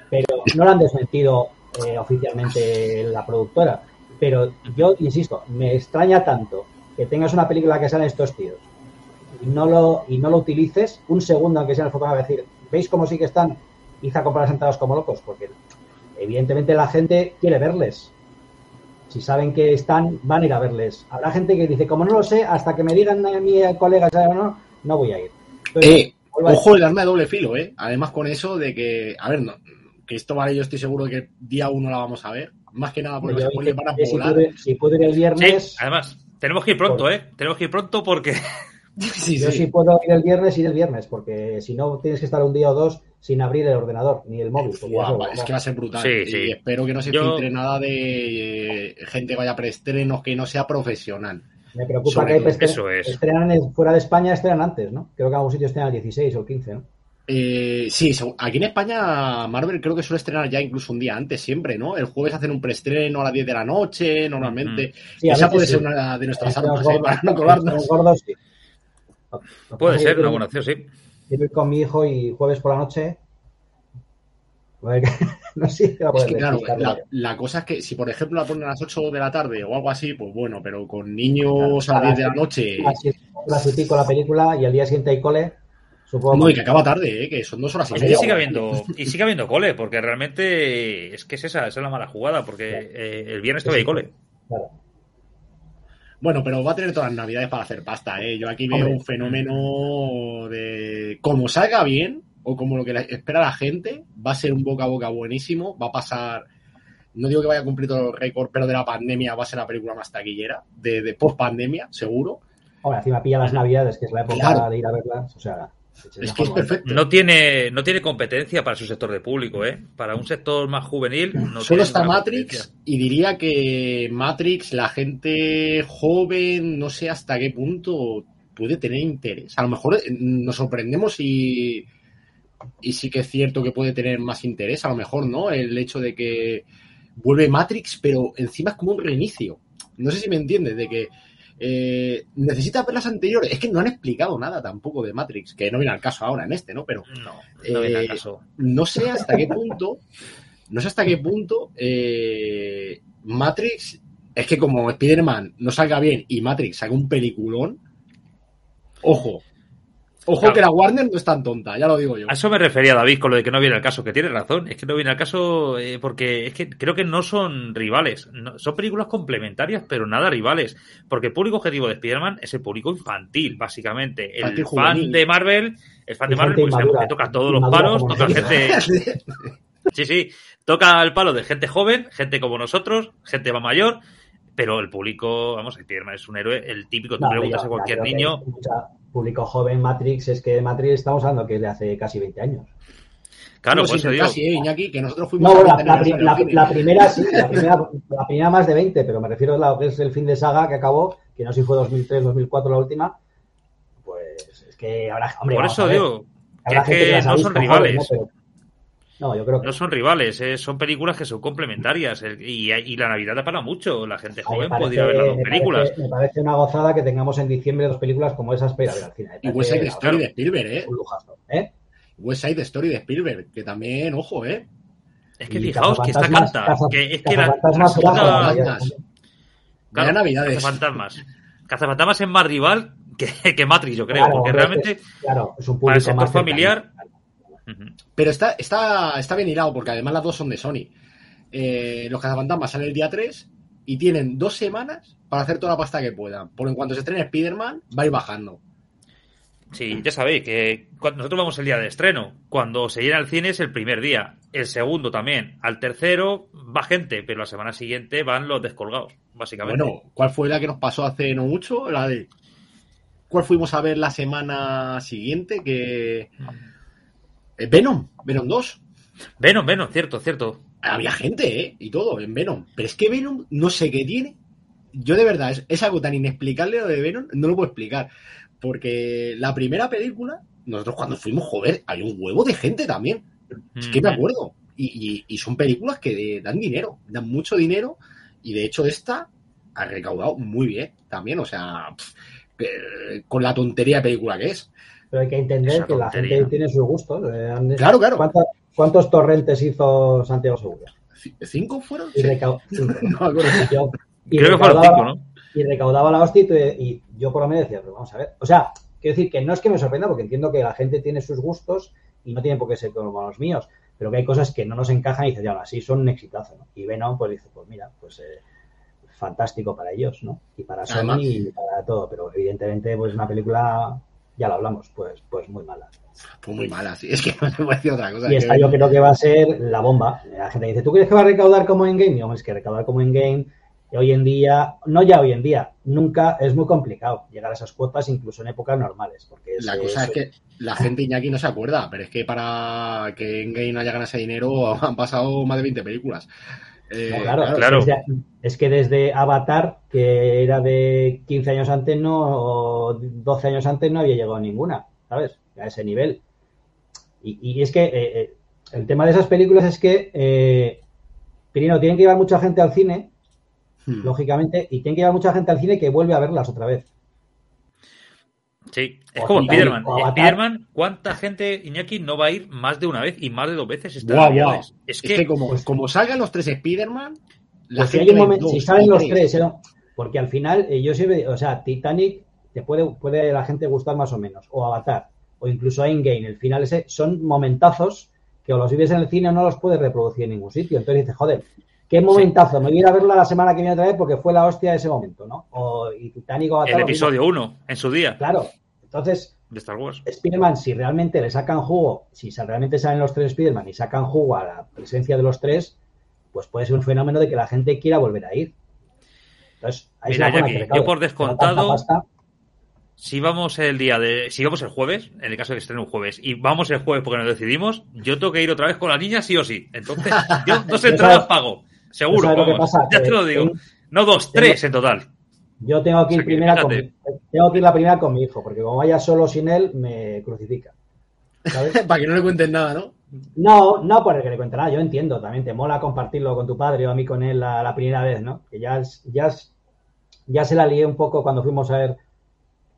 Pero no lo han desmentido eh, oficialmente la productora. Pero yo insisto, me extraña tanto que tengas una película que salen estos tíos y no lo, y no lo utilices un segundo aunque sea en el fotograma decir, ¿veis cómo sí que están? Hice a comprar las entradas como locos, porque evidentemente la gente quiere verles. Si saben que están, van a ir a verles. Habrá gente que dice, como no lo sé, hasta que me digan a mi colega, o no? No voy a ir. eh, ojo, el arma de doble filo, ¿eh? Además con eso de que, a ver, no, que esto vale, yo estoy seguro de que día uno la vamos a ver. Más que nada porque los van a popular. Si puedo, ir el viernes. además, tenemos que ir pronto, ¿eh? Tenemos que ir pronto porque. Sí, yo sí. puedo ir el viernes, ir el viernes, porque si no tienes que estar un día o dos sin abrir el ordenador ni el móvil. es que va a ser brutal. y espero que no se filtre nada de eh, gente que vaya a preestrenos que no sea profesional. Me preocupa que hay estrenan fuera de España, estrenan antes, ¿no? Creo que en algún sitio estrenan el 16 o el 15, ¿no? Eh, sí, aquí en España Marvel creo que suele estrenar ya incluso un día antes siempre, ¿no? El jueves hacen un preestreno a las 10 de la noche normalmente. Esa puede ser una de nuestras armas ¿eh? para no colarnos. Puede ser una buena opción, sí. ir con mi hijo y jueves por la noche. no sé es que, claro, la, cosa es que si por ejemplo la ponen a las 8 de la tarde o algo así, pues bueno, pero con niños a las 10 de la noche. Las y pico la película y al día siguiente hay cole no, y que acaba tarde, ¿eh? que son dos horas y media. Y sigue, habiendo, y sigue habiendo cole, porque realmente es que es esa, esa es la mala jugada, porque eh, el viernes todavía hay cole. Bueno, pero va a tener todas las navidades para hacer pasta, ¿eh? Yo aquí veo un fenómeno de como salga bien, o como lo que espera la gente, va a ser un boca a boca buenísimo, va a pasar, no digo que vaya a cumplir todo el récord, pero de la pandemia va a ser la película más taquillera, de, de post pandemia, seguro. Ahora, encima pilla las navidades, que es la época de ir a verlas, o sea... Es que es perfecto. No tiene, no tiene competencia para su sector de público, ¿eh? Para un sector más juvenil. No Solo está Matrix y diría que Matrix, la gente joven, no sé hasta qué punto puede tener interés. A lo mejor eh, nos sorprendemos y, y sí que es cierto que puede tener más interés, a lo mejor, ¿no? El hecho de que vuelve Matrix, pero encima es como un reinicio. No sé si me entiendes, de que eh, necesita ver las anteriores. Es que no han explicado nada tampoco de Matrix, que no viene al caso ahora en este, ¿no? Pero no, no, viene al eh, caso. no sé hasta qué punto, no sé hasta qué punto eh, Matrix es que como Spider-Man no salga bien y Matrix haga un peliculón, ojo, Ojo que la Warner no es tan tonta, ya lo digo yo. A eso me refería David con lo de que no viene al caso, que tiene razón. Es que no viene al caso eh, porque es que creo que no son rivales. son películas complementarias, pero nada rivales. Porque el público objetivo de Spider-Man es el público infantil, básicamente. El fan de Marvel, el fan de Marvel, pues, toca todos los palos, toca gente. sí, sí, toca el palo de gente joven, gente como nosotros, gente más mayor pero el público, vamos, Spider-Man es un héroe, el típico, tú preguntas a cualquier niño público joven Matrix, es que Matrix estamos hablando que es de hace casi 20 años. Claro, pues eso digo. Casi, ¿eh, Iñaki, que nosotros fuimos no, la, la, primera sí, la primera, más de 20, pero me refiero a lo que es el fin de saga que acabó, que no sé si fue 2003, 2004 la última, pues es que habrá, hombre, Por eso digo, que, es que no son rivales. No, yo creo que... no son rivales, eh, son películas que son complementarias y, la Navidad da para mucho. La gente joven podría ver las dos películas. me parece una gozada que tengamos en diciembre dos películas como esas ver al cine. Y West Side Story de Spielberg, ¿eh? Un lujazo, ¿eh? West Side Story de Spielberg, que también, ojo, ¿eh? Es que fijaos que está canta. que es que la, la Claro, Navidades. Cazafantasmas. Cazafantasmas es más rival que, que Matrix, yo creo, porque realmente claro, es un para el sector familiar. Pero está, está, está bien hilado, porque además las dos son de Sony. Eh, los cazafantasmas salen el día 3 y tienen dos semanas para hacer toda la pasta que puedan. Por en cuanto se estrene Spider-Man, va a ir bajando. Sí, ya sabéis que nosotros vamos el día de estreno. Cuando se llena el cine es el primer día. El segundo también. Al tercero va gente, pero la semana siguiente van los descolgados, básicamente. Bueno, ¿cuál fue la que nos pasó hace no mucho? La de. ¿Cuál fuimos a ver la semana siguiente? Que. Mm. Eh, Venom, Venom 2. Venom, Venom, cierto, cierto. Había gente, ¿eh? Y todo, en Venom. Pero es que Venom no sé qué tiene. Yo de verdad, es, es algo tan inexplicable lo de Venom, no lo puedo explicar. Porque la primera película, nosotros cuando fuimos, joder, hay un huevo de gente también. Es que me acuerdo. Y, son películas que dan dinero, dan mucho dinero. Y de hecho, esta ha recaudado muy bien también. O sea, con la tontería de película que es. Pero hay que entender que la gente tiene sus gustos. Eh, claro, claro. ¿Cuántos, torrentes hizo Santiago Segura? ¿Cinco fueron? Y, Creo que fueron cinco, ¿no? y recaudaba la hostia y, yo por lo menos decía, pero vamos a ver. O sea, quiero decir que no es que me sorprenda porque entiendo que la gente tiene sus gustos y no tiene por qué ser como los míos, pero que hay cosas que no nos encajan y dices, ya, así son un exitazo, ¿no? Y Venom, pues dice, pues mira, pues eh, fantástico para ellos, ¿no? Y para Sony y para todo, pero evidentemente, pues una película, ya lo hablamos, pues, pues muy mala. Pues muy mala, sí, es que no se puede decir otra cosa. Y esta yo creo que va a ser la bomba. La gente dice, ¿tú crees que va a recaudar como en game? No, es que recaudar como en game hoy en día, no ya hoy en día, nunca es muy complicado llegar a esas cuotas, incluso en épocas normales. Porque la cosa es que la gente Iñaki no se acuerda, pero es que para que en Game haya ganado ese dinero han pasado más de 20 películas. Eh, claro, claro. Es, que desde Avatar, que era de 15 años antes, no, o 12 años antes, no había llegado ninguna, ¿sabes? A ese nivel. Y, es que eh, eh, el tema de esas películas es que, primero, tienen que llevar mucha gente al cine Hmm. lógicamente, y tiene que llevar mucha gente al cine que vuelve a verlas otra vez. Sí, es como Spiderman. Spiderman, ¿cuánta gente, Iñaki, no va a ir más de una vez y más de dos veces Es, que, como, como salgan los tres Spiderman, si, si salen los tres, ¿eh? porque al final, eh, yo siempre, o sea, Titanic te puede, puede la gente gustar más o menos, o Avatar, o incluso Endgame, el final ese, son momentazos que o los vives en el cine o no los puedes reproducir en ningún sitio. Entonces dices, joder, Qué momentazo, me voy a ir a verla la semana que viene otra vez porque fue la hostia de ese momento, ¿no? O y Titanic El episodio 1, en su día. Claro. Entonces, de Star Wars. Spider-Man, si realmente le sacan jugo, si realmente salen los tres Spider-Man y sacan jugo a la presencia de los tres, pues puede ser un fenómeno de que la gente quiera volver a ir. Entonces, ahí Mira, Jackie, yo por descontado, si vamos el día de. Si vamos el jueves, en el caso de que estén un jueves, y vamos el jueves porque nos decidimos, yo tengo que ir otra vez con la niña sí o sí. Entonces, yo dos entradas pago. Seguro, vamos. Ya te lo digo. No dos, tres en total. Yo tengo que ir primera con, tengo que ir la primera con mi hijo, porque como vaya solo sin él, me crucifica. Para que no le cuenten nada, ¿no? No, no por el que le cuente nada, yo entiendo, también te mola compartirlo con tu padre o a mí con él la, primera vez, ¿no? Que ya, ya, ya se la lié un poco cuando fuimos a ver,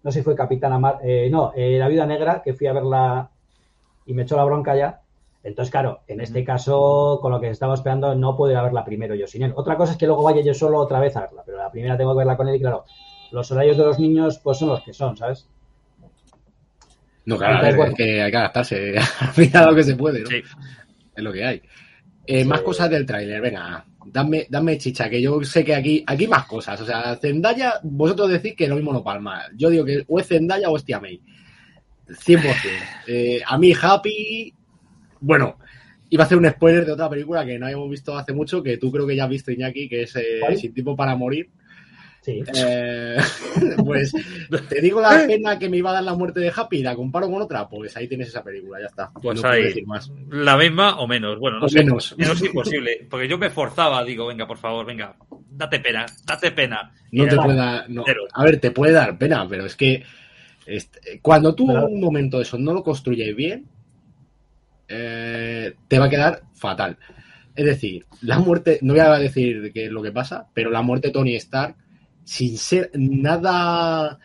no sé si fue Capitán Mar, eh, no, eh, La Vida Negra, que fui a verla y me echó la bronca ya. Entonces, claro, en este caso, con lo que estaba esperando, no puedo ir a verla primero yo sin él. Otra cosa es que luego vaya yo solo otra vez a verla, pero la primera tengo que verla con él y claro, los horarios de los niños pues son los que son, ¿sabes? No, claro, es que hay que adaptarse a lo que se puede, ¿no? Es lo que hay. Eh, más cosas del tráiler, venga, dame, dame chicha, que yo sé que aquí, aquí más cosas. O sea, Zendaya, vosotros decís que lo mismo no palma. Yo digo que o es Zendaya o es Tia May. 100%. Eh, a mí, Happy, bueno, iba a hacer un spoiler de otra película que no habíamos visto hace mucho, que tú creo que ya has visto, Iñaki, que es eh, Sin Tipo para Morir. Sí. Eh, pues te digo la pena que me iba a dar la muerte de Happy y la comparo con otra, pues ahí tienes esa película, ya está. Pues ahí, más. la misma o menos, bueno, no sé, menos. es imposible, porque yo me forzaba, digo, venga, por favor, venga, date pena, date pena. No te puede dar, a ver, te puede dar pena, pero es que cuando tú en un momento de eso no lo construyes bien, eh, te va a quedar fatal. Es decir, la muerte, no voy a decir qué es lo que pasa, pero la muerte de Tony Stark, sin ser nada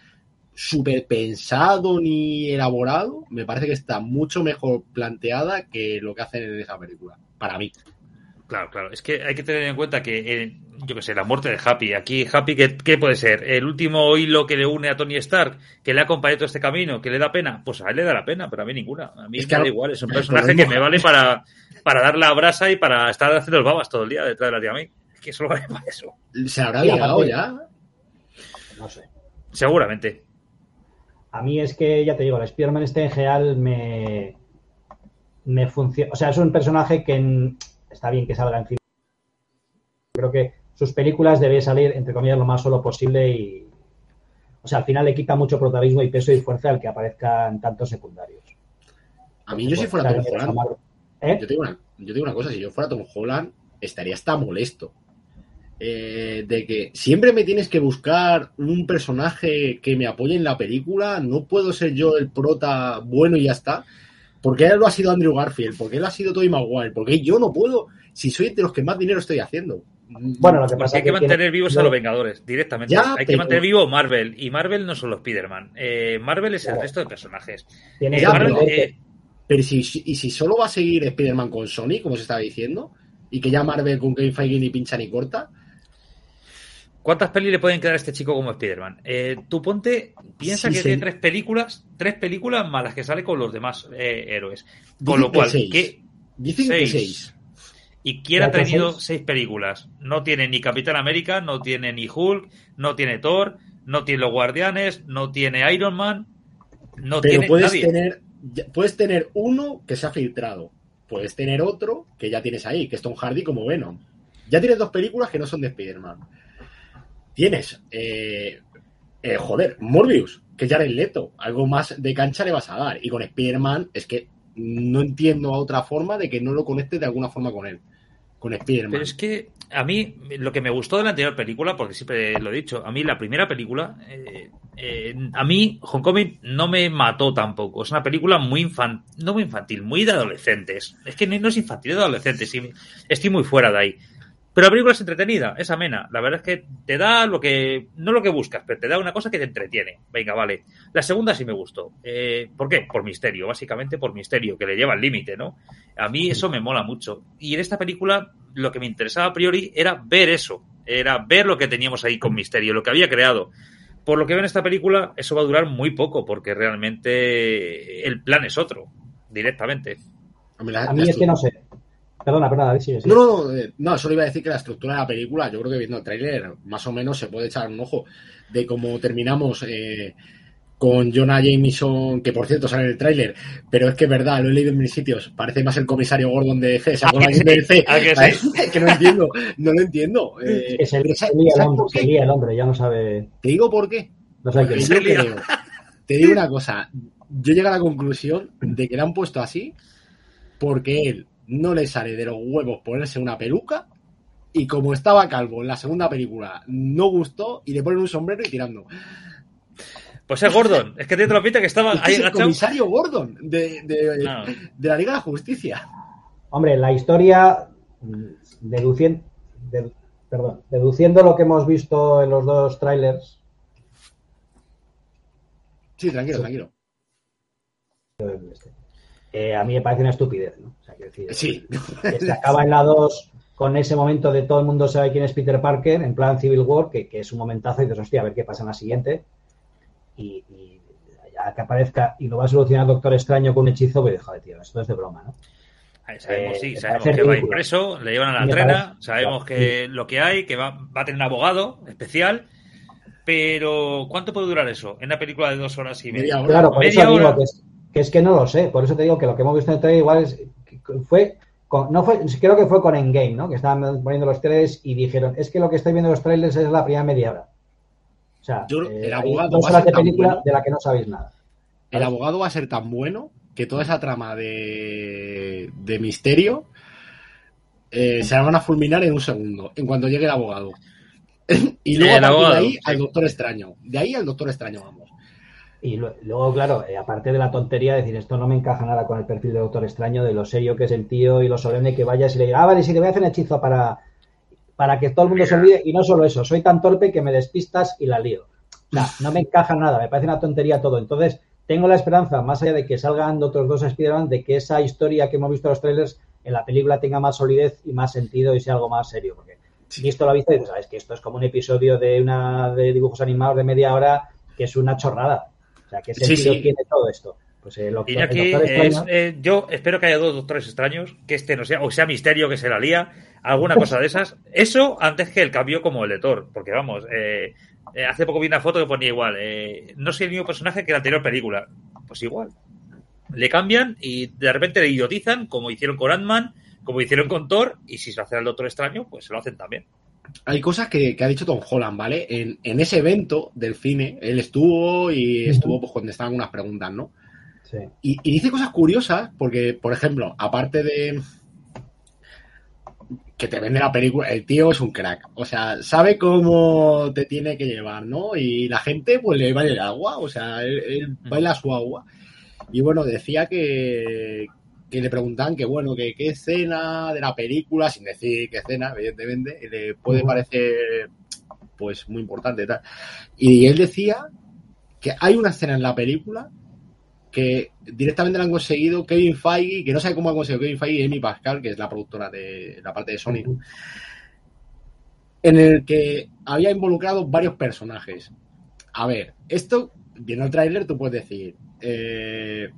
súper pensado ni elaborado, me parece que está mucho mejor planteada que lo que hacen en esa película, para mí. Claro, claro. Es que hay que tener en cuenta que, eh, yo qué sé, la muerte de Happy. Aquí, Happy, ¿qué, puede ser? ¿El último hilo que le une a Tony Stark, que le ha acompañado todo este camino, que le da pena? Pues a él le da la pena, pero a mí ninguna. A mí es me da igual. Es un personaje que me vale para, para dar la brasa y para estar haciendo los babas todo el día detrás de la tía a mí. Es que solo vale para eso. ¿Se habrá llegado ya? No sé. Seguramente. A mí es que, ya te digo, el Spearman este en general me, me funciona. O sea, es un personaje que está bien que salga en fin. Creo que sus películas debe salir, entre comillas, lo más solo posible y. O sea, al final le quita mucho protagonismo y peso y fuerza al que aparezcan tantos secundarios. A mí, yo si fuera Tom Holland. ¿Eh? Yo, te una, yo digo una cosa, si yo fuera Tom Holland, estaría hasta molesto eh, de que siempre me tienes que buscar un personaje que me apoye en la película, no puedo ser yo el prota bueno y ya está. Porque él lo ha sido Andrew Garfield, porque él ha sido Tobey Maguire, porque yo no puedo, si soy de los que más dinero estoy haciendo. Bueno, lo que pasa hay que, mantener vivos a los Vengadores directamente. hay que mantener vivo Marvel y Marvel no son los Spider-Man. Eh, Marvel es el resto de personajes. Eh, pero, si, y si solo va a seguir Spider-Man con Sony, como se estaba diciendo, y que ya Marvel con Kevin Feige ni pincha ni corta, ¿Cuántas pelis le pueden quedar a este chico como Spider-Man? Eh, tú ponte, piensa que tiene tres películas, tres películas malas que sale con los demás eh, héroes. Con lo cual, que Dicen seis. que seis. Y quién ha tenido seis? películas. No tiene ni Capitán América, no tiene ni Hulk, no tiene Thor, no tiene los Guardianes, no tiene Iron Man, no Pero tiene puedes tener, puedes tener uno que se ha filtrado. Puedes tener otro que ya tienes ahí, que es Tom Hardy como Venom. Ya tienes dos películas que no son de Spider-Man tienes, eh, eh, joder, Morbius, que ya eres Leto, algo más de cancha le vas a dar. Y con Spider-Man es que no entiendo a otra forma de que no lo conectes de alguna forma con él. Con Spider-Man. Pero es que a mí lo que me gustó de la anterior película, porque siempre lo he dicho, a mí la primera película, eh, a mí Homecoming no me mató tampoco. Es una película muy infantil, no muy infantil, muy de adolescentes. Es que no es infantil, es de adolescentes. Estoy muy fuera de ahí. Pero la película es entretenida, es amena. La verdad es que te da lo que. No lo que buscas, pero te da una cosa que te entretiene. Venga, vale. La segunda sí me gustó. Eh, ¿Por qué? Por misterio, básicamente por misterio, que le lleva al límite, ¿no? A mí eso me mola mucho. Y en esta película lo que me interesaba a priori era ver eso. Era ver lo que teníamos ahí con misterio, lo que había creado. Por lo que veo en esta película, eso va a durar muy poco, porque realmente el plan es otro, directamente. A mí es que no sé. Perdona, perdona, a ver si No, no, eh, no, solo iba a decir que la estructura de la película, yo creo que viendo el tráiler, más o menos se puede echar un ojo de cómo terminamos eh, con Jonah Jameson, que por cierto sale en el tráiler, pero es que es verdad, lo he leído en mis sitios, parece más el comisario Gordon de C, ¿se acuerdan de C? Que, que no entiendo, no lo entiendo. Eh, que se, lía el hombre, se lía el hombre, ya no sabe... Te digo por qué. No sé qué. Yo creo, te digo una cosa, yo llego a la conclusión de que le han puesto así porque él no le sale de los huevos ponerse una peluca y como estaba calvo en la segunda película, no gustó y le ponen un sombrero y tirando. Pues es Gordon, es que te lo pinta que estaba ahí el comisario Gordon de, la Liga de la Justicia. Hombre, la historia, deduciendo, perdón, deduciendo lo que hemos visto en los dos trailers. Sí, tranquilo, tranquilo. Eh, a mí me parece una estupidez, ¿no? O sea, decir, sí. se acaba en la 2 con ese momento de todo el mundo sabe quién es Peter Parker, en plan Civil War, que, es un momentazo y dices, hostia, a ver qué pasa en la siguiente. Y, ya que aparezca y lo va a solucionar Doctor Extraño con un hechizo, pues joder, tío, esto es de broma, ¿no? Sabemos, sí, eh, sabemos que va impreso, le llevan a la trena, sabemos que lo que hay, que va, va a tener un abogado especial, pero ¿cuánto puede durar eso en una película de dos horas y media? Claro, por eso Digo que es, que es que no lo sé. Por eso te digo que lo que hemos visto en el trailer igual es, fue, no fue, creo que fue con Endgame, ¿no? Que estaban poniendo los trailers y dijeron, es que lo que estoy viendo en los trailers es la primera media hora. O sea, el eh, abogado va a ser de película de la que no sabéis nada. El abogado va a ser tan bueno que toda esa trama de, de misterio eh, se la van a fulminar en un segundo, en cuanto llegue el abogado. y luego de ahí al Doctor Extraño. De ahí al Doctor Extraño, vamos. Y luego, claro, eh, aparte de la tontería, decir esto no me encaja nada con el perfil de Doctor Extraño, de lo serio que es el tío y lo solemne que vayas y le diga, ah, vale, sí, te voy a hacer un hechizo para, para que todo el mundo se olvide. Y no solo eso, soy tan torpe que me despistas y la lío. O sea, no me encaja nada, me parece una tontería todo. Entonces, tengo la esperanza, más allá de que salgan otros dos Spider-Man, de que esa historia que hemos visto en los trailers en la película tenga más solidez y más sentido y sea algo más serio. Porque ha visto y dices, sabes que esto es como un episodio de una de dibujos animados de media hora que es una chorrada sea, ¿qué sentido tiene todo esto? Pues eh, lo, eh, yo espero que haya dos doctores extraños, que este no sea, o sea misterio que se la lía, alguna cosa de esas. Eso antes que el cambio como el de Thor, porque vamos, eh, hace poco vi una foto que ponía igual, no soy el mismo personaje que la anterior película. Pues igual. Le cambian y de repente le idiotizan, como hicieron con Ant-Man, como hicieron con Thor, y si se hace al doctor extraño, pues se lo hacen también hay cosas que, ha dicho Tom Holland, ¿vale? En, ese evento del cine, él estuvo y estuvo pues cuando estaban unas preguntas, ¿no? Sí. Y, dice cosas curiosas, porque, por ejemplo, aparte de que te vende la película, el tío es un crack. O sea, sabe cómo te tiene que llevar, ¿no? Y la gente, pues le baila el agua, o sea, él baila su agua. Y bueno, decía que, que le preguntan que bueno, que qué escena de la película, sin decir qué escena, evidentemente, le puede parecer pues muy importante tal. Y él decía que hay una escena en la película que directamente la han conseguido Kevin Feige, que no sabe cómo ha conseguido Kevin Feige y Amy Pascal, que es la productora de la parte de Sony, en el que había involucrado varios personajes. A ver, esto, viendo el tráiler, tú puedes decir, eh,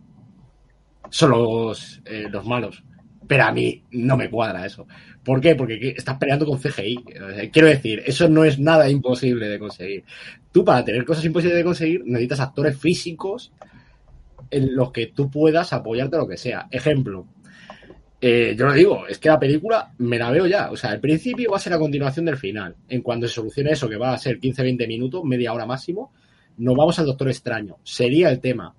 son los, eh, los malos. Pero a mí no me cuadra eso. ¿Por qué? Porque estás peleando con CGI. Quiero decir, eso no es nada imposible de conseguir. Tú para tener cosas imposibles de conseguir necesitas actores físicos en los que tú puedas apoyarte lo que sea. Ejemplo, eh, yo lo digo, es que la película me la veo ya. O sea, el principio va a ser la continuación del final. En cuanto se solucione eso, que va a ser 15-20 minutos, media hora máximo, nos vamos al Doctor Extraño. Sería el tema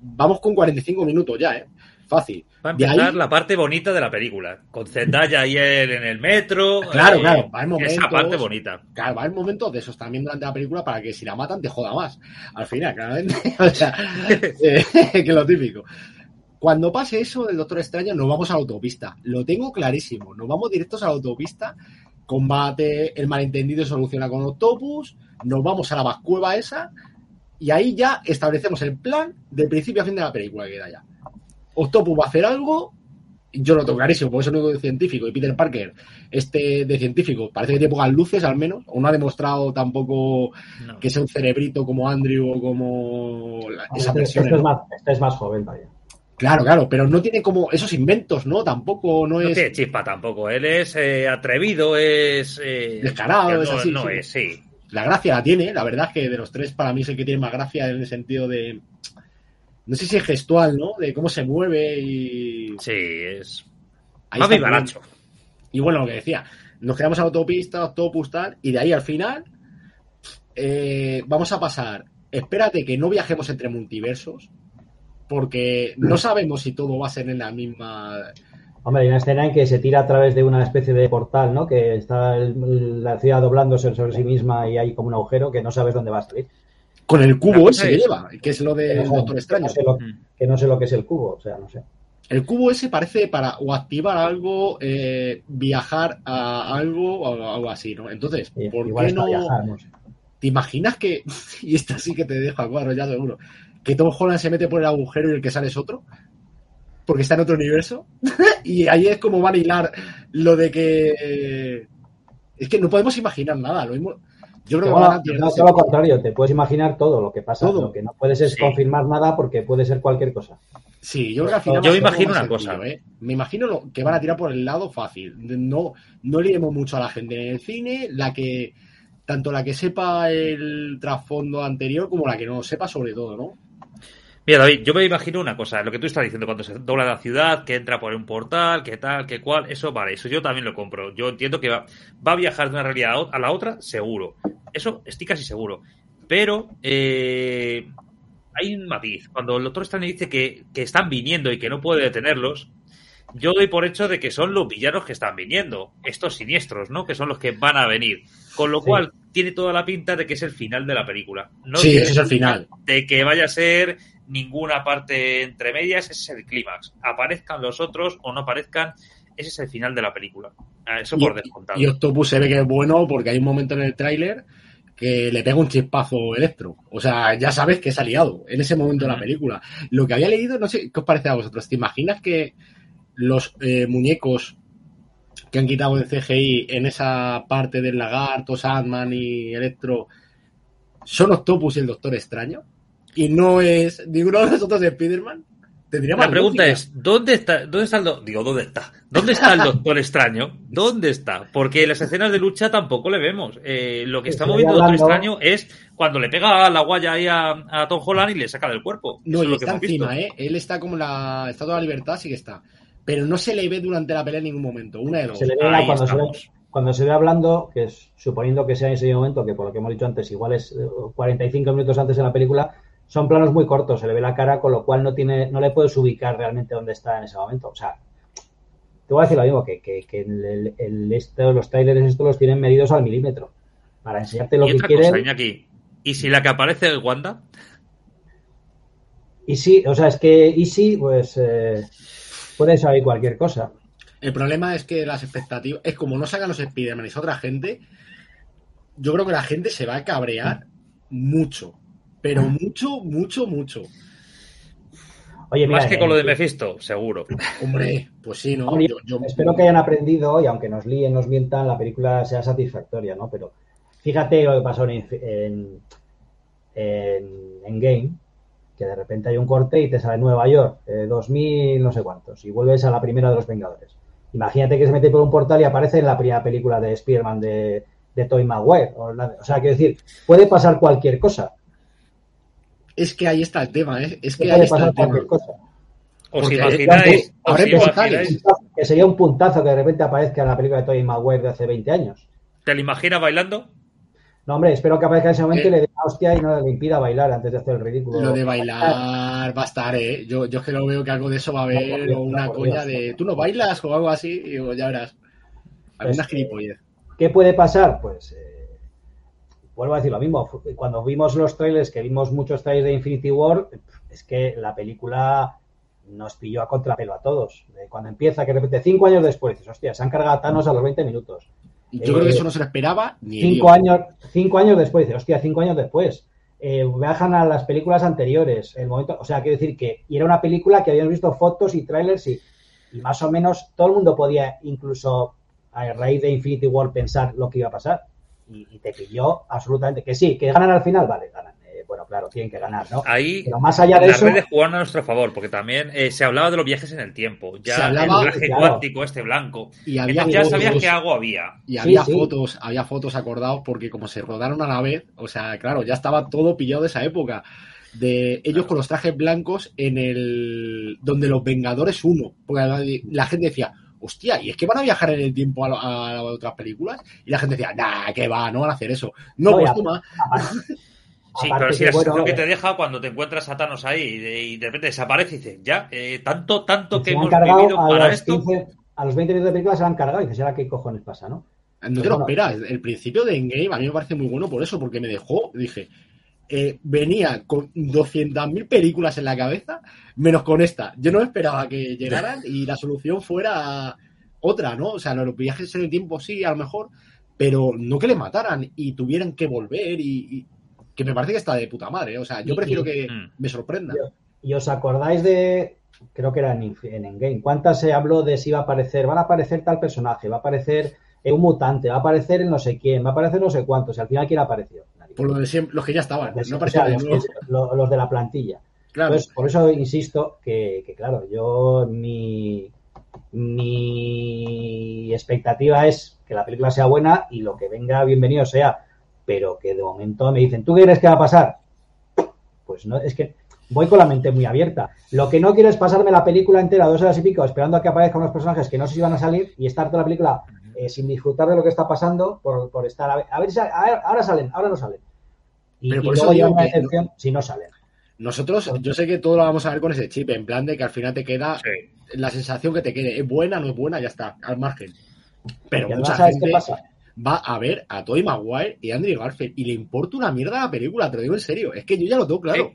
vamos con 45 minutos ya, ¿eh? Fácil. Va a empezar la parte bonita de la película, con Zendaya y él en el metro. Claro, eh, claro, va en momentos. Esa parte bonita. Claro, va en momentos de esos también durante la película para que si la matan te joda más. Al final, claramente. o sea, eh, que lo típico. Cuando pase eso del Doctor Extraño, nos vamos a la autopista. Lo tengo clarísimo. Nos vamos directos a la autopista. Combate, el malentendido se soluciona con Octopus. Nos vamos a la vascueva esa y ahí ya establecemos el plan del principio a fin de la película que queda ya. Octopus va a hacer algo, yo lo tengo clarísimo, porque es único de científico, y Peter Parker, este de científico, parece que tiene pocas luces al menos, o no ha demostrado tampoco que sea un cerebrito como Andrew o como esa versión. Este, es más, este es más joven vaya. Claro, claro, pero no tiene como esos inventos, ¿no? Tampoco no, es. tiene chispa tampoco. Él es eh, atrevido, es. Eh, Descarado, es así. No es, sí la gracia la tiene, la verdad es que de los tres para mí es el que tiene más gracia en el sentido de, no sé si es gestual, ¿no? De cómo se mueve y... Sí, es... Ahí más baracho. Y bueno, lo que decía, nos quedamos a la autopista, autopus tal, y de ahí al final eh, vamos a pasar, espérate que no viajemos entre multiversos, porque no sabemos si todo va a ser en la misma Hombre, hay una escena en que se tira a través de una especie de portal, ¿no? Que está la ciudad doblándose sobre sí misma y hay como un agujero que no sabes dónde va a salir. Con el cubo ese que lleva, que es lo del Doctor Extraño. Que no, sé lo, que es el cubo, o sea, no sé. El cubo ese parece para o activar algo, eh, viajar a algo o algo así, ¿no? Entonces, ¿por qué no... ¿Te imaginas que, y esta sí que te deja cuadro ya seguro, que Tom Holland se mete por el agujero y el que sale es otro? Porque está en otro universo. y ahí es como van a hilar lo de que. Es que no podemos imaginar nada. Lo mismo. Yo creo que van no, todo lo contrario, te puedes imaginar todo lo que pasa. Lo que no puedes es confirmar nada porque puede ser cualquier cosa. Sí, yo creo que al final. Yo me imagino una cosa. ¿eh? Me imagino lo, que van a tirar por el lado fácil. No, no liemos mucho a la gente en el cine, la que. Tanto la que sepa el trasfondo anterior como la que no sepa, sobre todo, ¿no? Mira, David, yo me imagino una cosa, lo que tú estás diciendo, cuando se dobla la ciudad, que entra por un portal, que tal, que cual, eso vale, eso yo también lo compro. Yo entiendo que va, a viajar de una realidad a la otra, seguro. Eso estoy casi seguro. Pero eh, hay un matiz. Cuando el doctor Stanley dice que, están viniendo y que no puede detenerlos, yo doy por hecho de que son los villanos que están viniendo, estos siniestros, ¿no? Que son los que van a venir. Con lo cual, tiene toda la pinta de que es el final de la película. No sí, ese es el final. De que vaya a ser ninguna parte entre medias, ese es el clímax. Aparezcan los otros o no aparezcan, ese es el final de la película. Ah, eso por descontado. Y Octopus se ve que es bueno porque hay un momento en el tráiler que le pega un chispazo electro. O sea, ya sabes que es aliado en ese momento de la película. Lo que había leído, no sé qué os parece a vosotros. ¿Te imaginas que los eh, muñecos que han quitado el CGI en esa parte del lagarto, Sandman y Electro son Octopus y el Doctor Extraño? Y no es ninguno de los otros de Spider-Man. La pregunta es, ¿dónde está, dónde está el digo, ¿dónde está? ¿Dónde está el Doctor Extraño? ¿Dónde está? Porque en las escenas de lucha tampoco le vemos. Eh, lo que está moviendo el Doctor Extraño es cuando le pega la guaya ahí a, Tom Holland y le saca del cuerpo. No, y está encima, ¿eh? Él está como la Estatua de la Libertad, sí que está pero no se le ve durante la pelea en ningún momento. Una de dos. Se le ve cuando se ve, cuando se ve, hablando, que es, suponiendo que sea en ese momento, que por lo que hemos dicho antes, igual es 45 eh, minutos antes de la película, son planos muy cortos, se le ve la cara, con lo cual no tiene, no le puedes ubicar realmente dónde está en ese momento. O sea, te voy a decir lo mismo, que, que, que el, el, los trailers estos los tienen medidos al milímetro. Para enseñarte lo que quieren. aquí. ¿Y si la que aparece es Wanda? Y sí, o sea, es que y sí, pues eh, puede saber cualquier cosa. El problema es que las expectativas, es como no sacan los Spider-Man y otra gente, yo creo que la gente se va a cabrear mucho. Pero mucho, mucho, mucho. Oye, Más que con lo de eh, Mephisto, seguro. Hombre, pues sí, ¿no? yo, Espero que hayan aprendido y aunque nos líen, nos mientan, la película sea satisfactoria, ¿no? Pero fíjate lo que pasó en, en, en Game, que de repente hay un corte y te sale Nueva York, 2000 eh, no sé cuántos, y vuelves a la primera de los Vengadores. Imagínate que se mete por un portal y aparece en la primera película de Spider-Man de, de Toy Maguire. O, sea, quiero decir, puede pasar cualquier cosa. Es que ahí está el tema, ¿eh? Es que ahí está el tema. Cosa. Os imagináis, que sería un puntazo que de repente aparezca en la película de Toy Maguire de hace 20 años. ¿Te lo imaginas bailando? No, hombre, espero que aparezca en ese momento y eh. le dé la hostia y no le impida bailar antes de hacer el ridículo. Lo de bailar va a estar, ¿eh? Yo, yo es que lo veo que algo de eso va a haber, o una coña de tú no bailas o algo así, y ya verás. Algunas pues, ¿Qué puede pasar? Pues eh, vuelvo a decir lo mismo. Cuando vimos los trailers, que vimos muchos trailers de Infinity War, es que la película nos pilló a contrapelo a todos. Cuando empieza, que de repente, cinco años después, dices, hostia, se han cargado a Thanos a los 20 minutos. Yo creo que eso no se lo esperaba ni cinco años Cinco años después, dice, hostia, cinco años después. Eh, viajan a las películas anteriores. El momento, o sea, quiero decir que y era una película que habíamos visto fotos y trailers y, y más o menos todo el mundo podía, incluso a raíz de Infinity War, pensar lo que iba a pasar. Y, y te pilló absolutamente que sí, que ganan al final, vale, ganan bueno, claro, tienen que ganar, ¿no? Ahí Pero más allá de las redes jugaron a nuestro favor, porque también eh, se hablaba de los viajes en el tiempo. Ya se hablaba, el traje cuántico, este blanco. Y había ya sabías qué algo había. Y había fotos, había fotos acordados, porque como se rodaron a la vez, o sea, claro, ya estaba todo pillado de esa época. De ellos con los trajes blancos en el. donde los Vengadores uno. Porque la gente decía, hostia, ¿y es que van a viajar en el tiempo a, otras películas? Y la gente decía, nah, que va, no van a hacer eso. No, pues toma. Sí, pero si es lo que te deja cuando te encuentras a Thanos ahí y de, repente desaparece y dices, ya, eh, tanto, tanto que hemos vivido para esto. a los 20 minutos de película se han cargado y dices, ¿ahora qué cojones pasa, no? No te lo esperas. El principio de Endgame a mí me parece muy bueno por eso, porque me dejó, dije, eh, venía con 200.000 películas en la cabeza, menos con esta. Yo no esperaba que llegaran y la solución fuera otra, ¿no? O sea, los viajes en el tiempo sí, a lo mejor, pero no que le mataran y tuvieran que volver y que me parece que está de puta madre. O sea, yo prefiero que mm. me sorprenda. ¿Y os acordáis de, creo que era en, en Endgame, cuántas se habló de si va a aparecer, van a aparecer tal personaje, va a aparecer un mutante, va a aparecer no sé quién, va a aparecer no sé cuántos, y al final quién apareció. Por lo de siempre, los que ya estaban, no los, de la plantilla. Claro. por eso insisto que, que, claro, yo mi, mi expectativa es que la película sea buena y lo que venga bienvenido sea pero que de momento me dicen, ¿tú qué crees que va a pasar? Pues no, es que voy con la mente muy abierta. Lo que no quiero es pasarme la película entera, dos horas y pico, esperando a que aparezcan unos personajes que no sé si van a salir y estar toda la película eh, sin disfrutar de lo que está pasando por, estar a ver, a ver, si ahora salen, ahora no salen. Y, luego llevar una decepción si no salen. Nosotros, yo sé que todo lo vamos a ver con ese chip, en plan de que al final te queda la sensación que te quede. ¿Es buena, no es buena? Ya está, al margen. Pero mucha gente va a ver a Toy Maguire y a Andrew Garfield y le importa una mierda la película, te lo digo en serio. Es que yo ya lo tengo claro.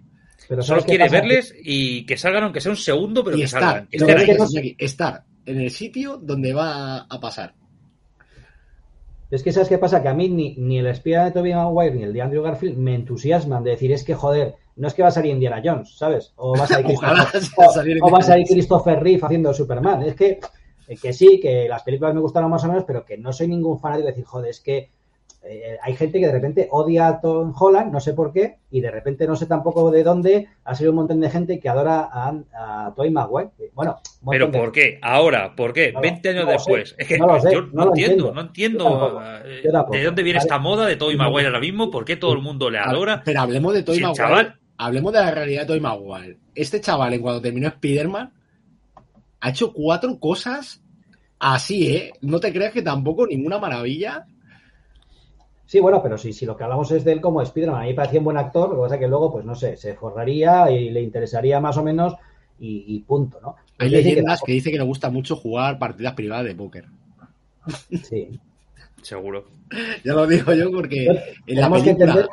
Pero Solo quiere verles y que salgan, aunque sea un segundo, pero que estar, salgan. estar en el sitio donde va a pasar. Es que sabes qué pasa, que a mí ni, ni el espía de Tobey Maguire ni el de Andrew Garfield me entusiasman de decir, es que joder, no es que va a salir Indiana Jones, ¿sabes? O va a salir Christopher, o, va a salir Christopher Reeve haciendo Superman. Es que, eh, que sí, que las películas me gustaron más o menos, pero que no soy ningún fanático de decir, joder, es que eh, hay gente que de repente odia a Tom Holland, no sé por qué, y de repente no sé tampoco de dónde ha sido un montón de gente que adora a, a Toy Maguire. Bueno, pero ¿por qué? Ahora, ¿por qué? 20 años después. Es que yo no, entiendo, no entiendo eh, de dónde viene esta moda de Toy Maguire ahora mismo, por qué todo el mundo le adora. Pero hablemos de Toy Maguire. Hablemos de la realidad de Toy Maguire. Este chaval, en cuando terminó Spider-Man, ha hecho cuatro cosas así, ¿eh? No te creas que tampoco ninguna maravilla Sí, bueno, pero si, si lo que hablamos es de él como Spider-Man, a mí me parecía un buen actor, lo que pasa es que luego, pues no sé, se forraría y le interesaría más o menos y, punto, ¿no? Hay leyendas que, dice que le gusta mucho jugar partidas privadas de póker. Sí. Seguro. Ya lo digo yo porque en la película,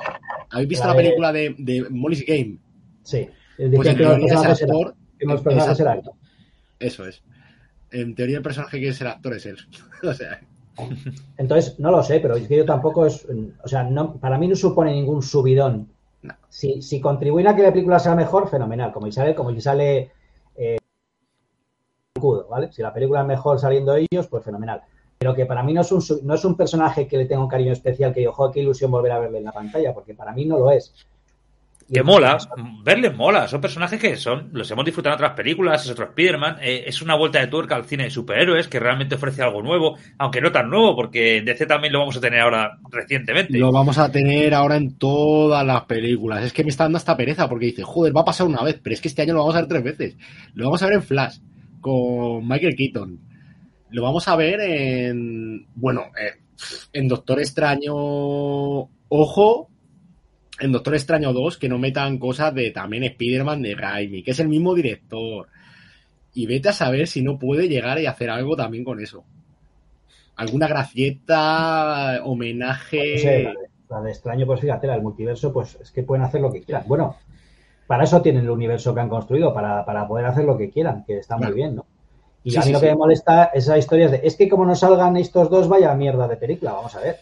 ¿habéis visto la, película de, de Molly's Game? Sí. Pues en teoría ese actor, Eso es. En teoría el personaje que quiere ser actor es él. o sea... Entonces, no lo sé, pero es que yo tampoco es. O sea, no, para mí no supone ningún subidón. Si, si contribuye a que la película sea mejor, fenomenal. Como si sale, como si sale eh, ¿vale? Si la película es mejor saliendo ellos, pues fenomenal. Pero que para mí no es un, no es un personaje que le tenga un cariño especial, que yo, joder, qué ilusión volver a verle en la pantalla, porque para mí no lo es que mola, verles mola, son personajes que son, los hemos disfrutado en otras películas, es otro Spider-Man, eh, es una vuelta de tuerca al cine de superhéroes que realmente ofrece algo nuevo, aunque no tan nuevo, porque DC también lo vamos a tener ahora recientemente. Lo vamos a tener ahora en todas las películas, es que me está dando hasta pereza porque dice, joder, va a pasar una vez, pero es que este año lo vamos a ver tres veces, lo vamos a ver en Flash, con Michael Keaton, lo vamos a ver en, bueno, eh, en Doctor Extraño, ojo, en Doctor Extraño 2 que no metan cosas de también Spider-Man de Raimi, que es el mismo director. Y vete a saber si no puede llegar y hacer algo también con eso. Alguna gracieta, homenaje. la, de, Extraño, pues fíjate, la del multiverso, pues es que pueden hacer lo que quieran. Bueno, para eso tienen el universo que han construido, para, poder hacer lo que quieran, que está muy bien, ¿no? Y a mí lo que me molesta esa historia es de, es que como no salgan estos dos, vaya mierda de película, vamos a ver.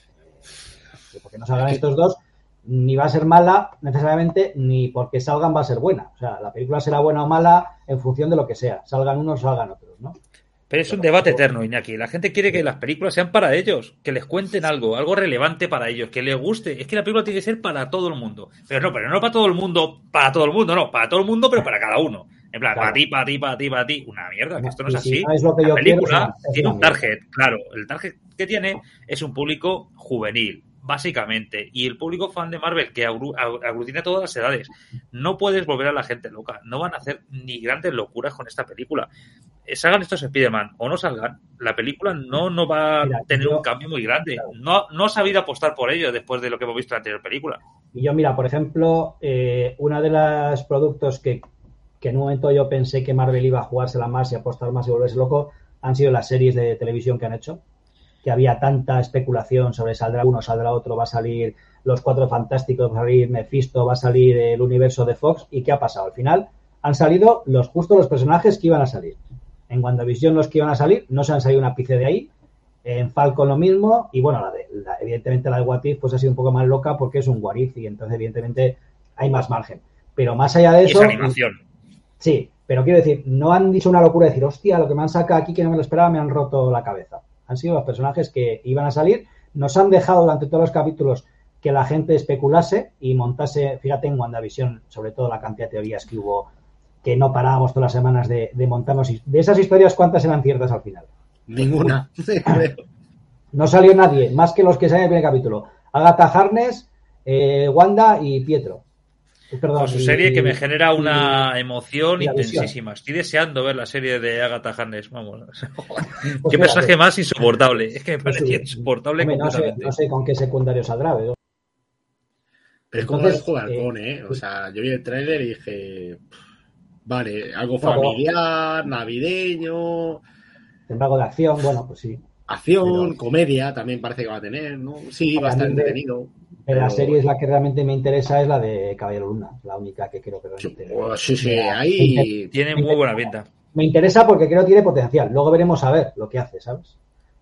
Porque no salgan estos dos, ni va a ser mala necesariamente, ni porque salgan va a ser buena. O sea, la película será buena o mala en función de lo que sea. Salgan unos, salgan otros, ¿no? Pero es un debate eterno, Iñaki. La gente quiere que las películas sean para ellos, que les cuenten algo, algo relevante para ellos, que les guste. Es que la película tiene que ser para todo el mundo. Pero no, pero no para todo el mundo, para todo el mundo, no, para todo el mundo, pero para cada uno. En plan, para ti, para ti, para ti, para ti. Una mierda, que esto no es así. la película tiene un target, claro. El target que tiene es un público juvenil, básicamente. Y el público fan de Marvel, que aglutina todas las edades. No puedes volver a la gente loca. No van a hacer ni grandes locuras con esta película. Eh, salgan estos Spider-Man o no salgan, la película no, no va a tener un cambio muy grande. No, no ha sabido apostar por ello después de lo que hemos visto en la anterior película. Y yo, mira, por ejemplo, eh, una de los productos que, que en un momento yo pensé que Marvel iba a jugársela más y apostar más y volverse loco han sido las series de televisión que han hecho que había tanta especulación sobre saldrá uno, saldrá otro, va a salir los cuatro fantásticos, va a salir Mephisto, va a salir el universo de Fox. ¿Y qué ha pasado? Al final han salido los justos los personajes que iban a salir. En WandaVision los que iban a salir no se han salido una pice de ahí. En Falcon lo mismo. Y bueno, la de, evidentemente la de What pues ha sido un poco más loca porque es un What y entonces evidentemente hay más margen. Pero más allá de eso... animación. Sí, pero quiero decir, no han dicho una locura de decir, hostia, lo que me han sacado aquí que no me lo esperaba, me han roto la cabeza han sido los personajes que iban a salir. Nos han dejado durante todos los capítulos que la gente especulase y montase, fíjate en WandaVision, sobre todo la cantidad de teorías que hubo, que no parábamos todas las semanas de, montarnos. De esas historias, ¿cuántas eran ciertas al final? Ninguna. no salió nadie, más que los que salen en el primer capítulo. Agatha Harness, eh, Wanda y Pietro. Con su serie que me genera una emoción intensísima. Estoy deseando ver la serie de Agatha Harness. Vamos. qué personaje más insoportable. Es que me parecía insoportable completamente. No sé, con qué secundario saldrá. Pero es como el juego de halcón, ¿eh? O sea, yo vi el tráiler y dije, vale, algo familiar, navideño. algo de acción, bueno, pues sí. Acción, comedia también parece que va a tener, ¿no? Sí, va a estar entretenido. Pero la serie es la que realmente me interesa, es la de Caballero Luna, la única que creo que realmente. Sí, pues sí, sí, ahí. Tiene muy buena pinta. Me interesa porque creo que tiene potencial. Luego veremos a ver lo que hace, ¿sabes?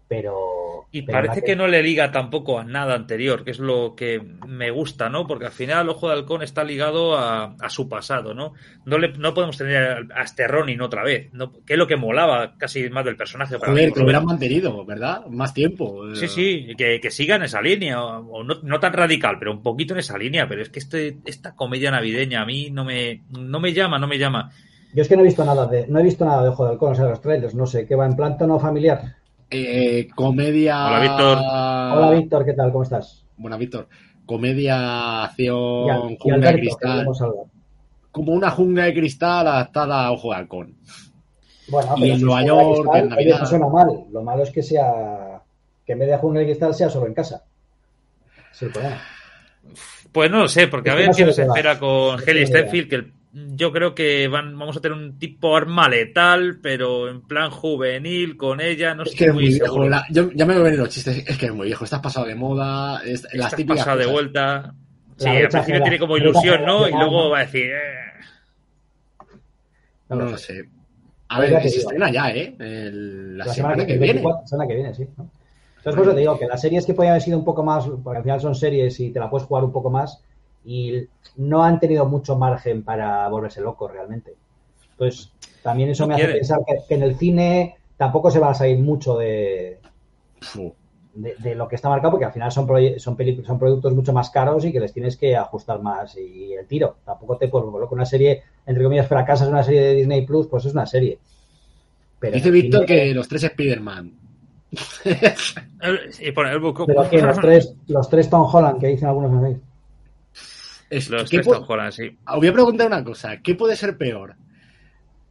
Pero... Y parece que... no le liga tampoco a nada anterior, que es lo que me gusta, ¿no? Porque al final el Ojo de Halcón está ligado a, su pasado, ¿no? No, le, no podemos tener a este Ronin otra vez, ¿no? que es lo que molaba casi más del personaje. Para Joder, que lo hubieran mantenido, ¿verdad? Más tiempo. Sí, sí, que, que siga en esa línea, o, no, no, tan radical, pero un poquito en esa línea, pero es que este, esta comedia navideña a mí no me, no me llama, no me llama. Yo es que no he visto nada de, no he visto nada de Ojo de Halcón, o sea, los trailers, no sé, ¿qué va en plan tono familiar? Eh, comedia. Hola, Víctor. Hola, Víctor, ¿qué tal? ¿Cómo estás? Buena, Víctor. Comedia, acción, jungla de cristal. Como una jungla de cristal adaptada a Ojo de Halcón. Bueno, y en Nueva York, en Navidad. No suena mal. Lo malo es que sea. Que en vez de jungla de cristal sea solo en casa. Pues no lo sé, porque a ver qué nos espera con Heli Stenfield, que el yo creo que van, vamos a tener un tipo arma letal, pero en plan juvenil con ella, no es que es muy viejo. yo, ya me voy a venir los chistes, es que es muy viejo, estás pasado de moda, es, las típicas pasado de vuelta. Sí, al principio tiene como ilusión, ¿no? Y luego va a decir. Eh". No, lo sé. A ver, que se estrena ya, ¿eh? la, semana, que, viene. La semana que viene, sí. Entonces, por eso te digo que las series que podían haber sido un poco más, porque al final son series y te la puedes jugar un poco más, y no han tenido mucho margen para volverse locos realmente. Entonces, también eso me hace pensar que, en el cine tampoco se va a salir mucho de, de, lo que está marcado, porque al final son, son, son productos mucho más caros y que les tienes que ajustar más. Y el tiro, tampoco te puedo con una serie, entre comillas, fracasas una serie de Disney Plus, pues es una serie. Dice Víctor que los tres Spider-Man. y por el Pero que los tres, los tres Tom Holland que dicen algunos memes. Es, Los tres sí. Ah, voy a preguntar una cosa. ¿Qué puede ser peor?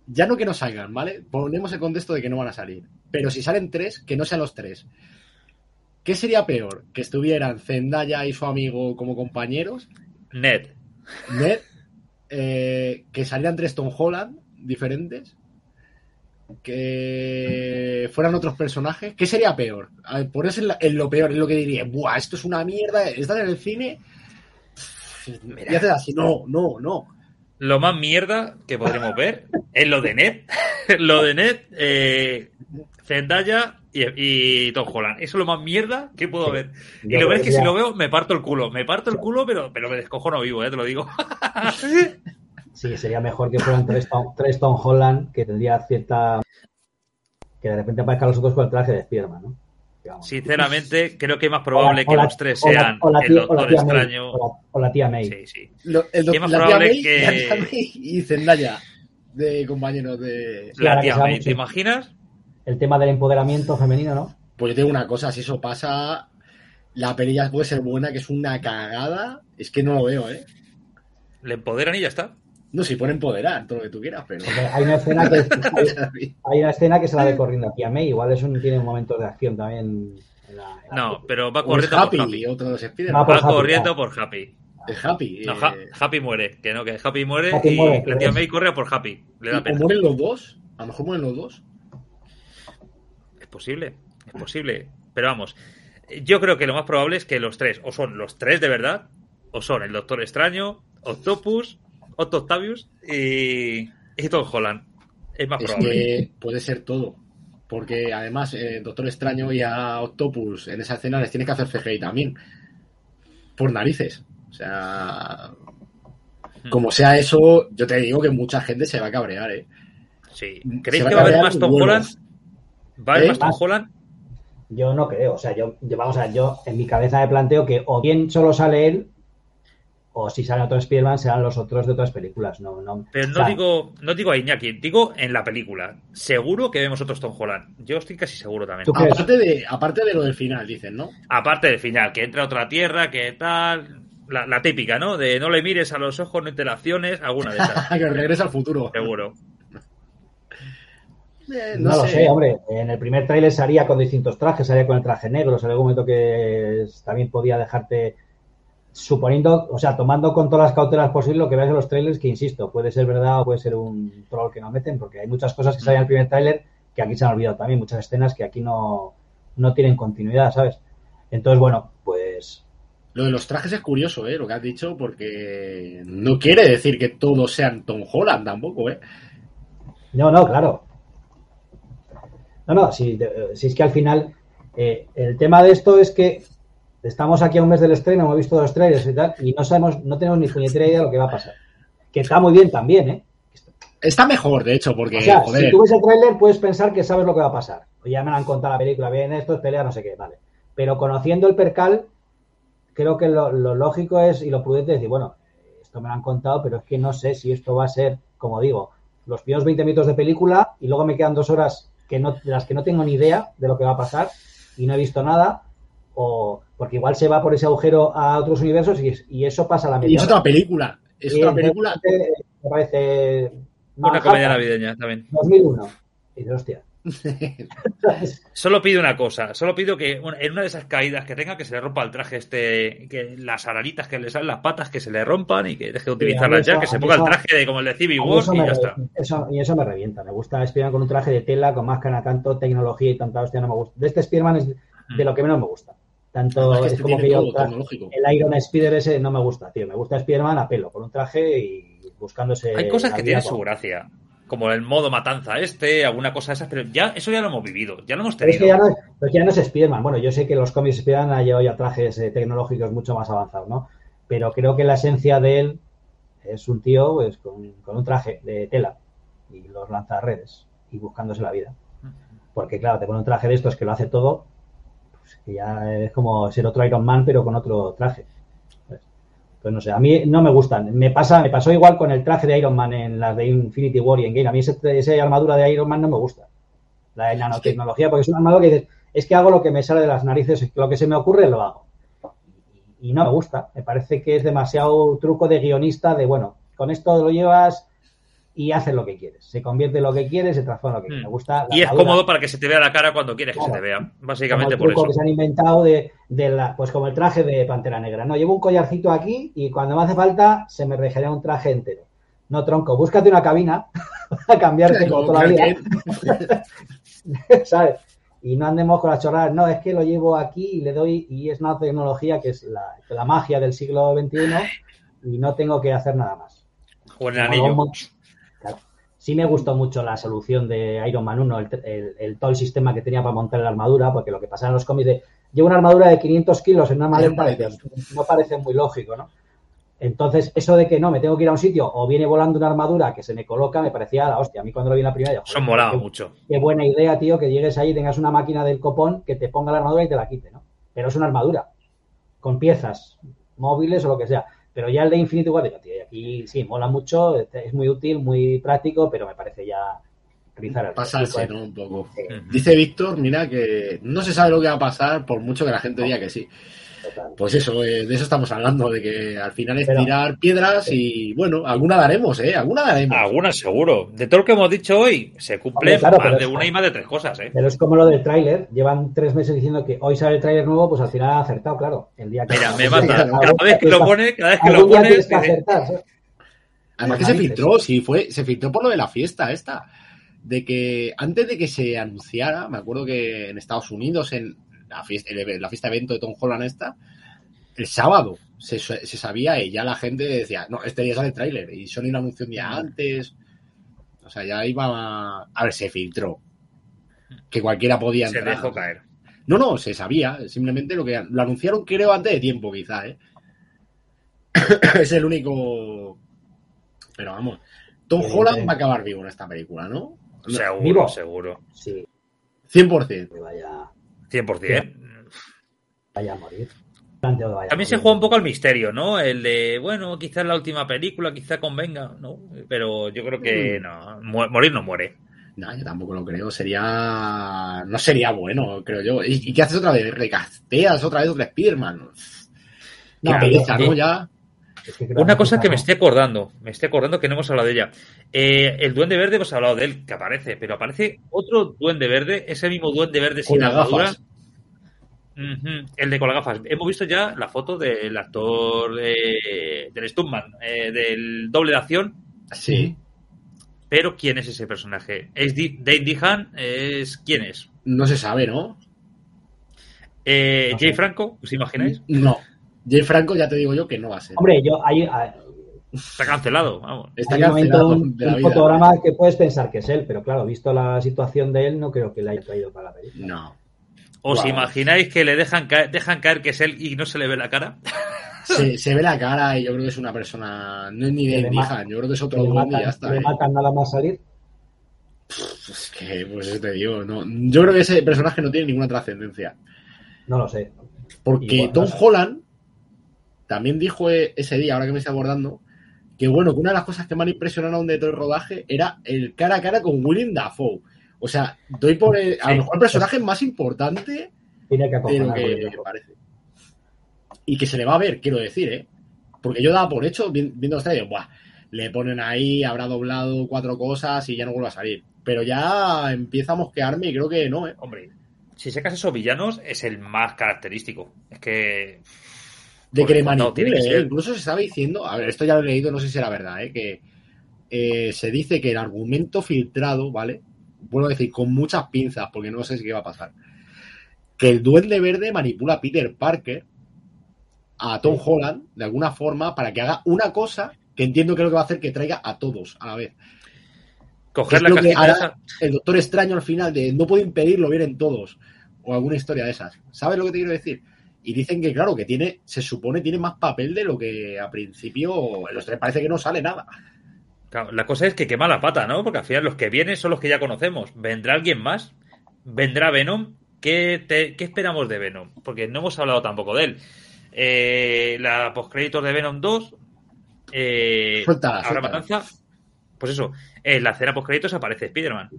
Ya no que no salgan, ¿vale? Ponemos el contexto de que no van a salir. Pero si salen tres, que no sean los tres. ¿Qué sería peor? ¿Que estuvieran Zendaya y su amigo como compañeros? Ned. Ned. Eh, que salieran tres Tom Holland diferentes. Que fueran otros personajes. ¿Qué sería peor? por eso es lo peor, es lo que diría. Buah, esto es una mierda. Estás en el cine y haces así, no, no, no. Lo más mierda que podremos ver es lo de Ned. lo de Ned, eh, Zendaya y, Tom Holland. Eso es lo más mierda que puedo ver. Y lo ves que si lo veo, me parto el culo. Me parto el culo, pero, pero me descojo no vivo, eh, te lo digo. sí, sería mejor que fueran tres Tom, Holland, que tendría cierta. que de repente aparezcan los otros con el traje de Spiderman, ¿no? Sinceramente, creo que es más probable que los tres sean el Doctor Extraño. o, la, tía May. Sí, sí. el es más probable que. y Zendaya, de compañeros de. La tía May, ¿te imaginas? El tema del empoderamiento femenino, ¿no? Pues yo tengo una cosa, si eso pasa, la perilla puede ser buena, que es una cagada. Es que no lo veo, ¿eh? Le empoderan y ya está. No, si pone empoderar, todo lo que tú quieras, pero. Hay una escena que, hay, una escena que se la ve corriendo aquí a May. Igual eso tiene un momento de acción también. no, pero va corriendo por Happy. Otro va, va corriendo por Happy. Es Happy. No, eh... Happy muere. Que no, que Happy muere y la tía May corre por Happy. Le da pena. mueren los dos? A lo mejor mueren los dos. Es posible, es posible. Pero vamos, yo creo que lo más probable es que los tres, o son los tres de verdad, o son el Doctor Extraño, Octopus Otto Octavius y, y Tom Holland. Es más probable. Que puede ser todo. Porque además, eh, Doctor Extraño y a Octopus en esa escena les tiene que hacer CGI también. Por narices. O sea. Hmm. Como sea eso, yo te digo que mucha gente se va a cabrear, ¿eh? Sí. ¿Creéis que va a haber más Tom Holland? ¿Va a haber ¿Eh? más Tom Holland? Yo no creo. O sea, yo, yo, vamos a yo en mi cabeza me planteo que o bien solo sale él o si sale otro Spider-Man serán los otros de otras películas. No, no, Pero no digo, no digo a Iñaki, digo en la película. Seguro que vemos otros Tom Holland. Yo estoy casi seguro también. Aparte de, aparte de lo del final, dicen, ¿no? Aparte del final, que entra a otra tierra, que tal. La, típica, ¿no? De no le mires a los ojos, no interacciones, alguna de esas. que regresa al futuro. Seguro. Eh, no, lo sé. hombre. En el primer trailer salía con distintos trajes, salía con el traje negro, salía algún momento que también podía dejarte suponiendo, o sea, tomando con todas las cautelas posibles lo que veas en los trailers, que insisto, puede ser verdad o puede ser un troll que no meten, porque hay muchas cosas que salen en el primer trailer que aquí se han olvidado también, muchas escenas que aquí no, no tienen continuidad, ¿sabes? Entonces, bueno, pues lo de los trajes es curioso, ¿eh? Lo que has dicho, porque no quiere decir que todos sean Tom Holland tampoco, ¿eh? No, no, claro. No, no, si, es que al final eh, el tema de esto es que estamos aquí a un mes del estreno, hemos visto los trailers y tal, y no sabemos, no tenemos ni puñetera idea de lo que va a pasar. Que está muy bien también, ¿eh? Está mejor, de hecho, porque. O sea, si tú ves el trailer, puedes pensar que sabes lo que va a pasar. Ya me han contado la película, bien, esto es pelea, no sé qué, vale. Pero conociendo el percal, creo que lo, lógico es y lo prudente es decir, bueno, esto me lo han contado, pero es que no sé si esto va a ser, como digo, los primeros 20 minutos de película y luego me quedan dos horas que no, de las que no tengo ni idea de lo que va a pasar y no he visto nada, o porque igual se va por ese agujero a otros universos y, eso pasa a la media. Y es otra película. Es otra película. Me parece. Una comedia navideña también. 2001. Y dices, hostia. solo pido una cosa, solo pido que en una de esas caídas que tenga que se le rompa el traje este, que las araritas que le salen las patas que se le rompan y que deje de utilizarlas ya, que se ponga el traje de como el de Civil War y ya está. y eso me revienta, me gusta Spiderman con un traje de tela, con máscara, tanto tecnología y tanta hostia no me gusta. De este Spiderman es de mm. lo que menos me gusta. Tanto es, como que yo el Iron Spider ese no me gusta, tío. Me gusta Spiderman a pelo, con un traje y buscándose. Hay cosas que tienen su gracia como el modo matanza este, alguna cosa de esas, pero ya eso ya lo hemos vivido, ya lo hemos tenido. es que ya no, es, ya no es Spiderman. Bueno, yo sé que los cómics Spiderman han llevado ya trajes eh, tecnológicos mucho más avanzados, ¿no? Pero creo que la esencia de él es un tío pues, con, un traje de tela y los lanza a redes y buscándose la vida. Porque claro, te pone un traje de estos que lo hace todo, pues que ya es como ser otro Iron Man pero con otro traje. Pues no sé, a mí no me gustan. Me pasa, me pasó igual con el traje de Iron Man en las de Infinity War y en Game. A mí esa armadura de Iron Man no me gusta. La de nanotecnología, porque es una armadura que dices, es que hago lo que me sale de las narices, lo que se me ocurre lo hago. Y no me gusta. Me parece que es demasiado truco de guionista de, bueno, con esto lo llevas y haces lo que quieres. Se convierte en lo que quieres, se transforma en lo que quieres. Me gusta. y es cómodo para que se te vea la cara cuando quieres que se te vea. Básicamente por eso. que se han inventado de, la, pues como el traje de Pantera Negra. No, llevo un collarcito aquí y cuando me hace falta se me regenera un traje entero. No, tronco, búscate una cabina a cambiarte todavía. ¿Sabes? Y no andemos con las chorradas. No, es que lo llevo aquí y le doy, y es una tecnología que es la, la magia del siglo XXI y no tengo que hacer nada más. O el anillo. Sí me gustó mucho la solución de Iron Man 1, el, todo el sistema que tenía para montar la armadura, porque lo que pasa en los cómics de llevo una armadura de 500 kilos en una maleta, no parece muy lógico, ¿no? Entonces, eso de que no, me tengo que ir a un sitio o viene volando una armadura que se me coloca, me parecía la hostia. A mí cuando lo vi en la primera, Son molado mucho. Qué buena idea, tío, que llegues ahí y tengas una máquina del copón que te ponga la armadura y te la quite, ¿no? Pero es una armadura, con piezas móviles o lo que sea. Pero ya el de Infinity War, digo, tío, aquí sí, mola mucho, es muy útil, muy práctico, pero me parece ya rizar el Pasarse, ¿no? Un poco. Dice Víctor, mira, que no se sabe lo que va a pasar por mucho que la gente diga que sí. Pues eso, eh, de eso estamos hablando, de que al final es tirar piedras y bueno, alguna daremos, ¿eh? Alguna daremos. Alguna seguro. De todo lo que hemos dicho hoy, se cumple más de una y más de tres cosas, ¿eh? Pero es como lo del tráiler. Llevan tres meses diciendo que hoy sale el tráiler nuevo, pues al final ha acertado, claro. El día que Mira, me mata. Cada vez que lo pone, cada vez que lo pone. Que acertar, Además que se filtró, sí, fue, se filtró por lo de la fiesta esta. De que antes de que se anunciara, me acuerdo que en Estados Unidos, en la fiesta, la fiesta evento de Tom Holland esta, el sábado se, sabía y ya la gente decía, no, este día sale el tráiler y Sony lo anunció un día antes. O sea, ya iba a... a ver, se filtró. Que cualquiera podía entrar. Se dejó caer. No, no, se sabía. Simplemente lo que lo anunciaron creo antes de tiempo, quizá, ¿eh? es el único... Pero vamos, Tom Holland va a acabar vivo en esta película, ¿no? Seguro, seguro. Sí. 100%. Vaya... 100%. Vaya a morir. También se juega un poco al misterio, ¿no? El de, bueno, quizás la última película, quizás convenga, ¿no? Pero yo creo que mm. no, morir no muere. No, yo tampoco lo creo. Sería. No sería bueno, creo yo. ¿Y, qué haces otra vez? ¿Recasteas otra vez otra Spiderman? No, pereza, ¿no? Ya. Una cosa que me estoy acordando, me estoy acordando que no hemos hablado de ella. Eh, el Duende Verde hemos hablado de él, que aparece, pero aparece otro Duende Verde, ese mismo Duende Verde sin armadura. El de con gafas. Hemos visto ya la foto del actor del Stuntman, eh, del doble de acción. Sí. Pero ¿quién es ese personaje? ¿Es Dave Dehan? ¿Es quién es? No se sabe, ¿no? Eh, ¿Jay Franco? ¿Os imagináis? No. Jay Franco ya te digo yo que no va a ser. Hombre, yo hay, Está cancelado, vamos. Está cancelado. Un, fotograma que puedes pensar que es él, pero claro, visto la situación de él, no creo que le haya traído para la película. No. ¿Os imagináis que le dejan caer, dejan caer que es él y no se le ve la cara? Se, se ve la cara y yo creo que es una persona. No es ni de Dehan, yo creo que es otro duende y ya está. ¿Le ¿eh? matan nada más salir? Es que, pues eso te digo, no. Yo creo que ese personaje no tiene ninguna trascendencia. No lo sé. Porque Tom Holland también dijo e, ese día, ahora que me estoy abordando, que bueno, que una de las cosas que me han impresionado de todo el rodaje era el cara a cara con William Dafoe. O sea, doy por el, a lo mejor el personaje más importante Tiene que de lo que parece. Y que se le va a ver, quiero decir, ¿eh? Porque yo daba por hecho, viendo esta, Buah, le ponen ahí, habrá doblado cuatro cosas y ya no vuelve a salir. Pero ya empieza a mosquearme y creo que no, ¿eh? Hombre, si secas esos villanos, es el más característico. Es que de que le manipule. ¿eh? Incluso se estaba diciendo, a ver, esto ya lo he leído, no sé si era verdad, ¿eh? que eh, se dice que el argumento filtrado, ¿vale? Vuelvo a decir, con muchas pinzas, porque no sé si qué va a pasar. Que el Duende Verde manipula a Peter Parker, a Tom Holland, de alguna forma, para que haga una cosa que entiendo que es lo que va a hacer que traiga a todos a la vez. Coger la cajita El Doctor Extraño al final de no puedo impedirlo, vienen todos. O alguna historia de esas. ¿Sabes lo que te quiero decir? Y dicen que, claro, que tiene, se supone tiene más papel de lo que a principio en los tres parece que no sale nada. la cosa es que quema la pata, ¿no? Porque al final los que vienen son los que ya conocemos. ¿Vendrá alguien más? ¿Vendrá Venom? ¿Qué, esperamos de Venom? Porque no hemos hablado tampoco de él. Eh, la postcréditos de Venom 2. Eh, suelta, matanza. Pues eso, en la escena postcréditos aparece Spider-Man.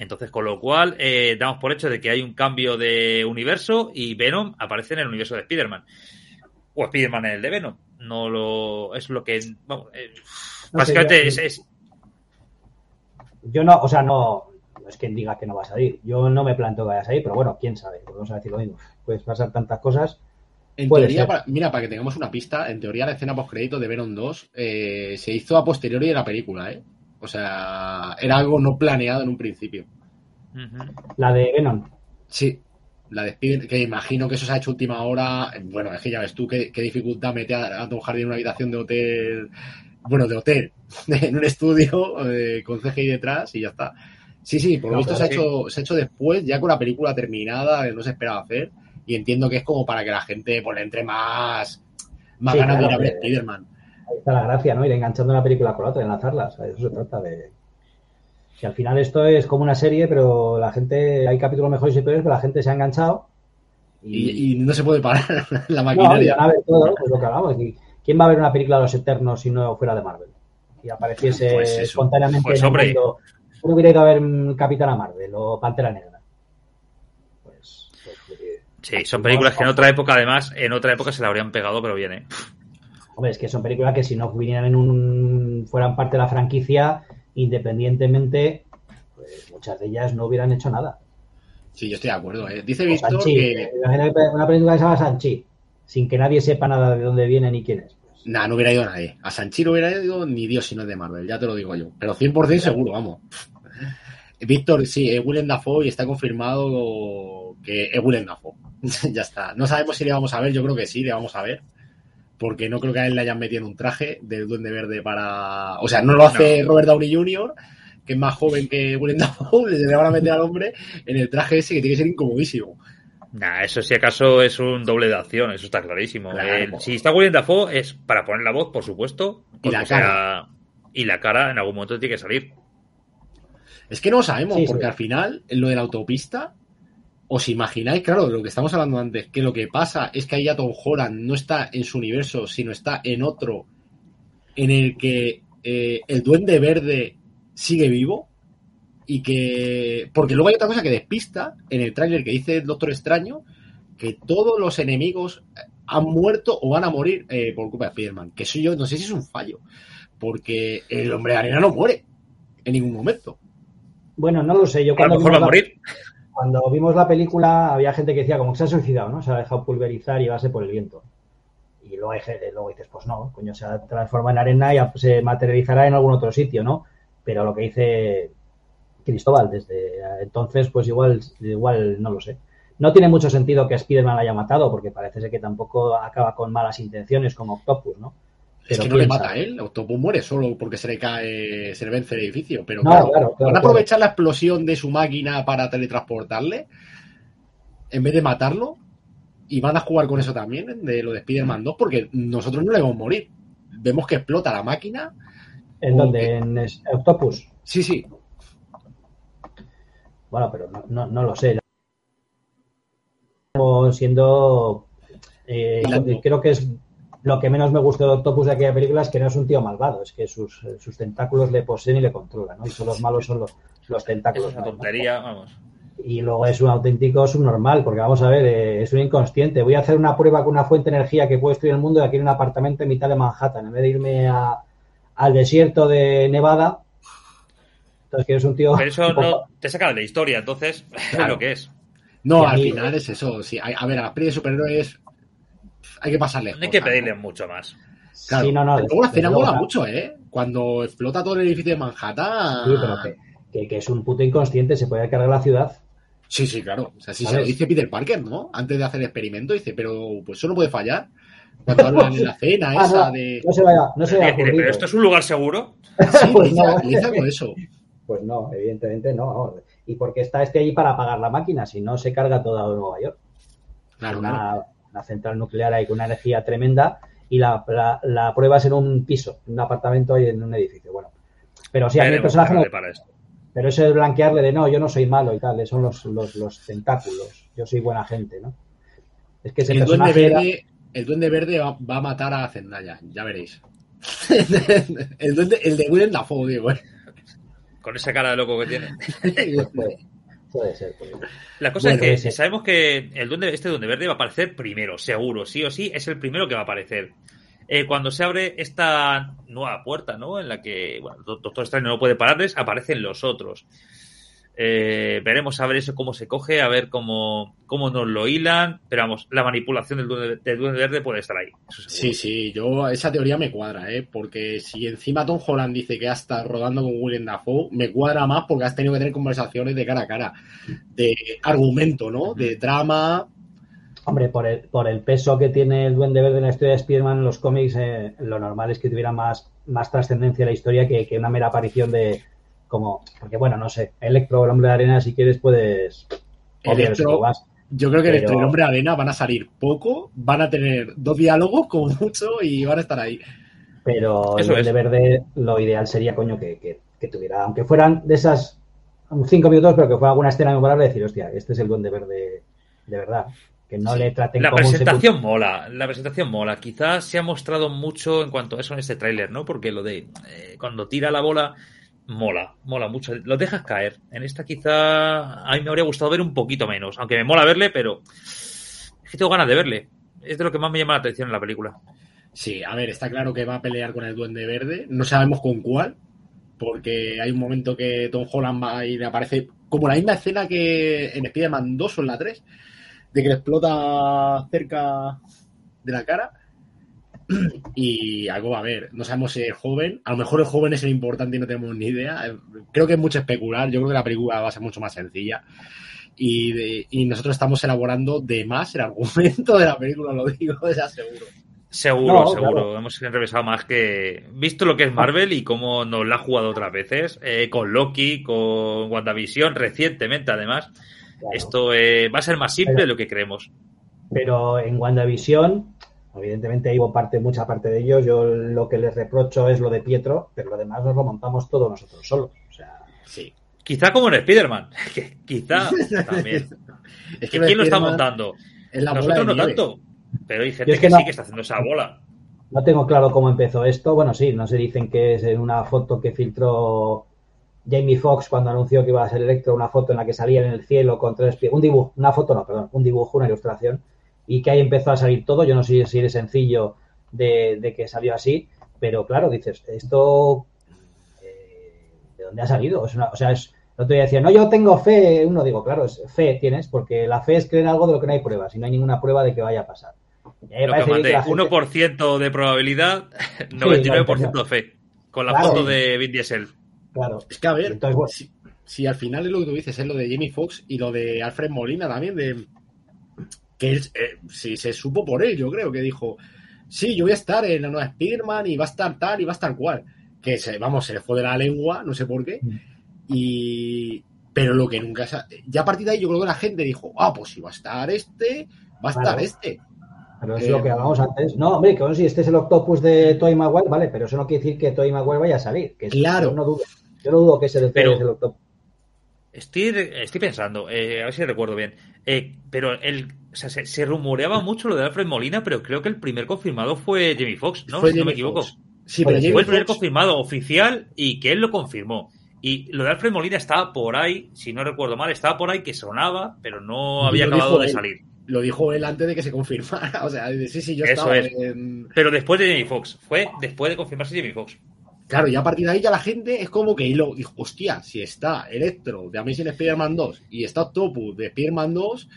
Entonces, con lo cual, eh, damos por hecho de que hay un cambio de universo y Venom aparece en el universo de Spider-Man. O Spider-Man en el de Venom. No lo. Es lo que. Vamos, eh, básicamente es, Yo no, o sea, no. No es quien diga que no va a salir. Yo no me planteo que vaya a salir, pero bueno, quién sabe. Vamos a decir lo mismo. Puedes pasar tantas cosas. En teoría, mira, para que tengamos una pista, en teoría la escena post-crédito de Venom 2 eh, se hizo a posteriori de la película, ¿eh? O sea, era algo no planeado en un principio. La de Venom. Sí, la de Spider, que imagino que eso se ha hecho última hora. Bueno, es que ya ves tú qué, dificultad mete a, Tom Hardy en una habitación de hotel, bueno, de hotel, en un estudio eh, con CGI detrás y ya está. Sí, sí, por lo visto se, ha hecho, se ha hecho después, ya con la película terminada, no se esperaba hacer. Y entiendo que es como para que la gente pues, le entre más, más ganas de ir a ver Spider-Man ahí está la gracia, ¿no? Ir enganchando una película con la otra, enlazarlas. Eso se trata de. Que al final esto es como una serie, pero la gente. Hay capítulos mejores y peores, pero la gente se ha enganchado. Y, no se puede parar la maquinaria. No, a ver todo, pues lo que hablamos. ¿Quién va a ver una película de los Eternos si no fuera de Marvel? Y apareciese pues espontáneamente pues, hombre. ¿Uno hubiera ido a ver Capitana Marvel o Pantera Negra? Pues, pues Sí, son películas que en otra época, además, en otra época se la habrían pegado, pero bien, ¿eh? Hombre, es que son películas que si no vinieran en un, fueran parte de la franquicia, independientemente, pues muchas de ellas no hubieran hecho nada. Sí, yo estoy de acuerdo. ¿eh? Dice Víctor que... Una película que se llama Sanchi, sin que nadie sepa nada de dónde viene ni quién es. Pues. Nah, no hubiera ido nadie. A Sanchi no hubiera ido ni Dios si no es de Marvel, ya te lo digo yo. Pero 100% seguro, vamos. Víctor, sí, es Willem Dafoe y está confirmado que es Willem Dafoe. ya está. No sabemos si le vamos a ver, yo creo que sí, le vamos a ver porque no creo que a él le hayan metido en un traje del Duende Verde para. O sea, no lo hace Robert Downey Jr., que es más joven que Willem Dafoe, le van a meter al hombre en el traje ese que tiene que ser incomodísimo. Nah, eso si acaso es un doble de acción, eso está clarísimo. si está Willem Dafoe es para poner la voz, por supuesto. Y la cara. y la cara en algún momento tiene que salir. Es que no lo sabemos, porque al final, en lo de la autopista, ¿Os imagináis, claro, de lo que estamos hablando antes, que lo que pasa es que ahí ya Tom Holland no está en su universo, sino está en otro en el que eh, el duende verde sigue vivo? Y que. Porque luego hay otra cosa que despista en el tráiler que dice el Doctor Extraño, que todos los enemigos han muerto o van a morir eh, por culpa de Spider-Man. Que eso yo no sé si es un fallo. Porque el hombre de arena no muere en ningún momento. Bueno, no lo sé. Yo cuando a lo mejor va a morir cuando vimos la película había gente que decía como que se ha suicidado, ¿no? Se ha dejado pulverizar y ser por el viento. Y luego, luego dices, pues no, coño, se transforma en arena y se materializará en algún otro sitio, ¿no? Pero lo que dice Cristóbal desde entonces, pues igual, igual no lo sé. No tiene mucho sentido que Spider-Man la haya matado, porque parece ser que tampoco acaba con malas intenciones como Octopus, ¿no? Es que no le mata a él, Octopus muere solo porque se le cae, se le vence el edificio. Pero claro, van a aprovechar la explosión de su máquina para teletransportarle en vez de matarlo y van a jugar con eso también, de lo de Spider-Man 2, porque nosotros no le vamos a morir. Vemos que explota la máquina. ¿En donde ¿En Octopus? Sí, sí. Bueno, pero no, no, lo sé. Siendo. Eh, creo que es lo que menos me gustó de Octopus de aquella película es que no es un tío malvado, es que sus, sus tentáculos le poseen y le controlan, ¿no? Y son los malos son los, los tentáculos. Es una tontería, vamos y luego es un auténtico subnormal, porque vamos a ver, eh, es un inconsciente. Voy a hacer una prueba con una fuente de energía que puede destruir el mundo y aquí en un apartamento en mitad de Manhattan, en vez de irme a, al desierto de Nevada. Entonces, que es un tío. Pero eso no te saca de la historia, entonces, es lo que es. No, al final es eso. Sí, a, ver, a las pelis de superhéroes hay que pasarle. No hay que pedirle mucho más. Claro, sí, no, no, luego la escena mola mucho, ¿eh? Cuando explota todo el edificio de Manhattan. Sí, pero que, que, es un puto inconsciente, se puede cargar la ciudad. Sí, sí, claro. O sea, sí se lo dice Peter Parker, ¿no? Antes de hacer el experimento, dice, pero pues eso no puede fallar. Cuando hablan en la cena ah, esa de. No se vaya, no se vaya Pero esto es un lugar seguro. Sí, pues no. eso. Pues no, evidentemente no. Y porque está este allí para apagar la máquina, si no se carga toda Nueva York. Claro, una, central nuclear ahí con una energía tremenda y la, la, prueba es en un piso, en un apartamento y en un edificio. Bueno, pero sí, a mí el personaje no, para esto. Pero eso es blanquearle de no, yo no soy malo y tal, son los, los, los tentáculos, yo soy buena gente, ¿no? Es que ese el, duende verde, el duende verde va, a matar a Zendaya, ya veréis. el, duende, el de Willem Dafoe, digo. ¿eh? Con esa cara de loco que tiene. puede, ser. La cosa es que sabemos que el duende, este duende verde va a aparecer primero, seguro, sí o sí, es el primero que va a aparecer. Eh, cuando se abre esta nueva puerta, ¿no? En la que, bueno, Doctor Strange no puede pararles, aparecen los otros. Eh, veremos a ver eso cómo se coge, a ver cómo, cómo nos lo hilan. Pero vamos, la manipulación del duende, verde puede estar ahí. sí, sí, yo esa teoría me cuadra, ¿eh? Porque si encima Tom Holland dice que ha estado rodando con William Dafoe, me cuadra más porque has tenido que tener conversaciones de cara a cara, de argumento, ¿no? De drama, Hombre, por el, por el peso que tiene el Duende Verde en la historia de Spider-Man en los cómics, eh, lo normal es que tuviera más, más trascendencia la historia que, una mera aparición de. Como Porque, bueno, no sé, Electro, el hombre de arena, si quieres, puedes. Electro, yo creo que Electro y el hombre de arena van a salir poco, van a tener dos diálogos como mucho y van a estar ahí. Pero el Duende Verde, lo ideal sería, coño, que, que, tuviera, aunque fueran de esas cinco minutos, pero que fuera alguna escena memorable, decir, hostia, este es el Duende Verde de verdad que no le traten la presentación mola la presentación mola quizás se ha mostrado mucho en cuanto a eso en este tráiler no porque lo de eh, cuando tira la bola mola mola mucho. Lo dejas caer. En esta quizá a mí me habría gustado ver un poquito menos aunque me mola verle pero es que tengo ganas de verle. Es de lo que más me llama la atención en la película. Sí a ver está claro que va a pelear con el duende verde. No sabemos con cuál porque hay un momento que Tom Holland va y le aparece como la misma escena que en Spider-Man 2 o en la 3 de que le explota cerca de la cara. Y algo va a ver, no sabemos si es joven, a lo mejor el joven es el importante y no tenemos ni idea. Creo que es mucho especular, yo creo que la película va a ser mucho más sencilla. Y, y nosotros estamos elaborando de más el argumento de la película, lo digo, ya seguro. Seguro, seguro. Hemos revisado más que. Visto lo que es Marvel y cómo nos la ha jugado otras veces, eh, con Loki, con WandaVision, recientemente además. Esto eh, va a ser más simple de lo que creemos. Pero en WandaVision, evidentemente hubo parte, mucha parte de ellos. Yo lo que les reprocho es lo de Pietro, pero lo demás nos lo montamos todos nosotros solos. O sea, sí. Quizá como en Spider-Man. Quizá también. es que ¿quién lo está montando? Nosotros no tanto. Pero hay gente que, sí que está haciendo esa bola. No tengo claro cómo empezó esto. Bueno, sí, no se dicen que es en una foto que filtró Jamie Foxx cuando anunció que iba a ser Electro, una foto en la que salía en el cielo con tres pies, un dibujo, una foto no, perdón, un dibujo, una ilustración, y que ahí empezó a salir todo. Yo no sé si es sencillo de, que salió así, pero claro, dices, esto, eh, ¿de dónde ha salido? Es una, o sea, es, El otro día decía, no, yo tengo fe. Uno digo, claro, fe tienes, porque la fe es creer en algo de lo que no hay pruebas y no hay ninguna prueba de que vaya a pasar. Lo que mandé, 1% de probabilidad, 99% de fe. Con la foto de Vin Diesel. Claro. Es que a ver, si, al final es lo que tú dices, es lo de Jamie Foxx y lo de Alfred Molina también, de que él, eh, si se supo por él, yo creo que dijo, sí, yo voy a estar en la nueva Spiderman y va a estar tal y va a estar cual. Que se, vamos, se le fue de la lengua, no sé por qué. Mm. Y, pero lo que nunca. Ya a partir de ahí, yo creo que la gente dijo, ah, pues si va a estar este, va a estar este. Pero es lo que hablamos antes. No, hombre, que bueno, si este es el octopus de Toy Maguire, vale, pero eso no quiere decir que Toy Maguire vaya a salir. Que claro. Yo no dudo, yo no dudo que ese pero, es el octopus. Estoy, estoy pensando, eh, a ver si recuerdo bien. Eh, pero el, o sea, se, rumoreaba mucho lo de Alfred Molina, pero creo que el primer confirmado fue Jamie Foxx, ¿no? si no me equivoco. Sí, pero fue el primer confirmado oficial y que él lo confirmó. Y lo de Alfred Molina estaba por ahí, si no recuerdo mal, estaba por ahí que sonaba, pero no había acabado de salir. Lo dijo él antes de que se confirmara. O sea, sí, sí, yo estaba en... Pero después de Jamie Foxx. Fue después de confirmarse Jamie Foxx. Claro, y a partir de ahí ya la gente es como que lo dijo, hostia, si está Electro de Amazing Spider-Man 2 y está Octopus de Spider-Man 2,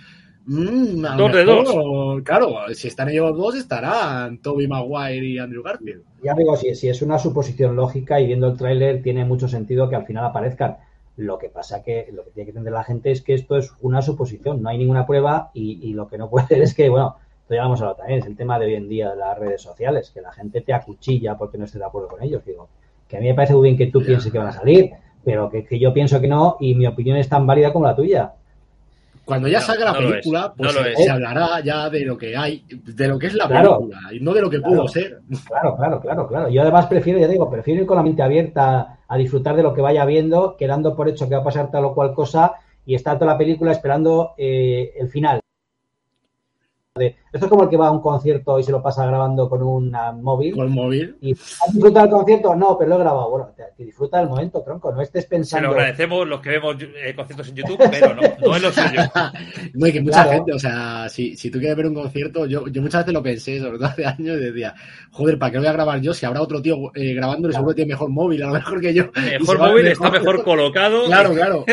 mmm, dos de dos. Claro, si están ellos dos, estarán Toby Maguire y Andrew Garfield. Ya digo, si, si es una suposición lógica y viendo el tráiler tiene mucho sentido que al final aparezcan. Lo que pasa que lo que tiene que entender la gente es que esto es una suposición, no hay ninguna prueba y, lo que no puede ser es que, bueno, esto ya vamos a hablar también, es el tema de hoy en día de las redes sociales, que la gente te acuchilla porque no esté de acuerdo con ellos. Digo, que a mí me parece muy bien que tú pienses que van a salir, pero que, yo pienso que no y mi opinión es tan válida como la tuya. Cuando ya salga la película, pues se, hablará ya de lo que hay, de lo que es la película y no de lo que pudo ser. Claro, claro, claro, claro. Yo además prefiero, ya digo, prefiero ir con la mente abierta a disfrutar de lo que vaya viendo, quedando por hecho que va a pasar tal o cual cosa y estar toda la película esperando eh, el final esto es como el que va a un concierto y se lo pasa grabando con un móvil. Con móvil. ¿Y disfruta el concierto? No, pero lo he grabado. Bueno, te, disfruta el momento, tronco. No estés pensando. Se lo agradecemos los que vemos eh, conciertos en YouTube, pero no, no es lo suyo. no, y que mucha gente, o sea, si, si tú quieres ver un concierto, yo, yo muchas veces lo pensé, sobre todo hace años, y decía, joder, ¿para qué lo voy a grabar yo? Si habrá otro tío eh, grabando, seguro que tiene mejor móvil, a lo mejor que yo. Mejor móvil está mejor colocado. Claro, claro.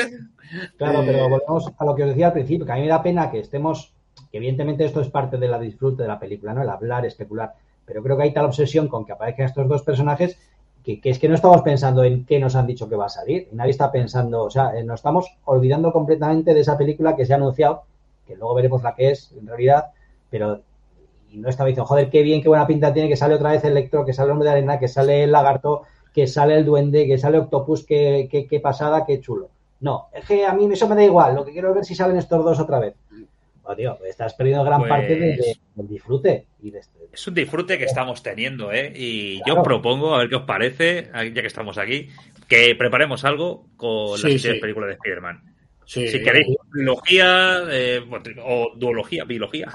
Claro, pero volvemos a lo que os decía al principio, que a mí me da pena que estemos evidentemente esto es parte de la disfrute de la película, ¿no? El hablar, especular. Pero creo que hay tal obsesión con que aparezcan estos dos personajes que, es que no estamos pensando en qué nos han dicho que va a salir. Nadie está pensando, o sea, eh, nos estamos olvidando completamente de esa película que se ha anunciado, que luego veremos la que es en realidad, pero y no estaba diciendo, joder, qué bien, qué buena pinta tiene, que sale otra vez Electro, que sale el hombre de arena, que sale el lagarto, que sale el duende, que sale Octopus, qué, qué, pasada, qué chulo. No, es que a mí eso me da igual, lo que quiero ver si salen estos dos otra vez. Tío, estás perdiendo gran parte pues del disfrute. Y este Es un disfrute que estamos teniendo, ¿eh? Y yo propongo, a ver qué os parece, ya que estamos aquí, que preparemos algo con la las películas de Spider-Man. si queréis biología eh, o duología, biología.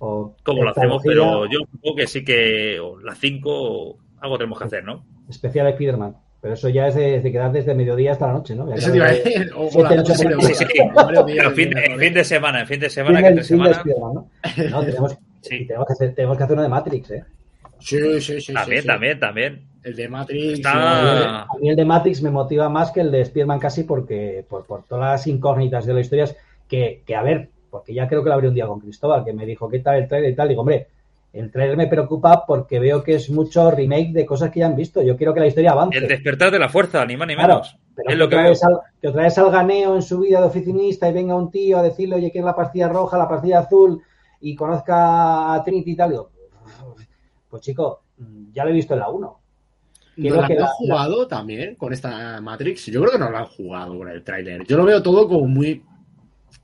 O como lo hacemos, pero yo supongo que sí que las 5 algo tenemos que hacer, ¿no? Especial Spider-Man. Pero eso ya es de, quedar desde mediodía hasta la noche, ¿no? eso te iba a decir. Fin, de semana, en fin de semana, que semana. ¿no? tenemos, que hacer, tenemos que hacer uno de Matrix, ¿eh? Sí, sí, sí. También, también, también. El de Matrix. A mí el de Matrix me motiva más que el de Spider-Man casi porque por, por todas las incógnitas de la historia que, que, a ver, porque ya creo que lo abrí un día con Cristóbal, que me dijo, ¿qué tal el trailer y tal? Digo, hombre, el trailer me preocupa porque veo que es mucho remake de cosas que ya han visto. Yo quiero que la historia avance. El despertar de la fuerza, ni más ni menos. Pero es lo que, otra vez que otra vez salga Neo en su vida de oficinista y venga un tío a decirle, oye, ¿quién es la pastilla roja, la pastilla azul? Y conozca a Trinity y tal. Digo, pues chico, ya lo he visto en la 1. ¿No lo han jugado también con esta Matrix? Yo creo que no lo han jugado con el tráiler. Yo lo veo todo como muy...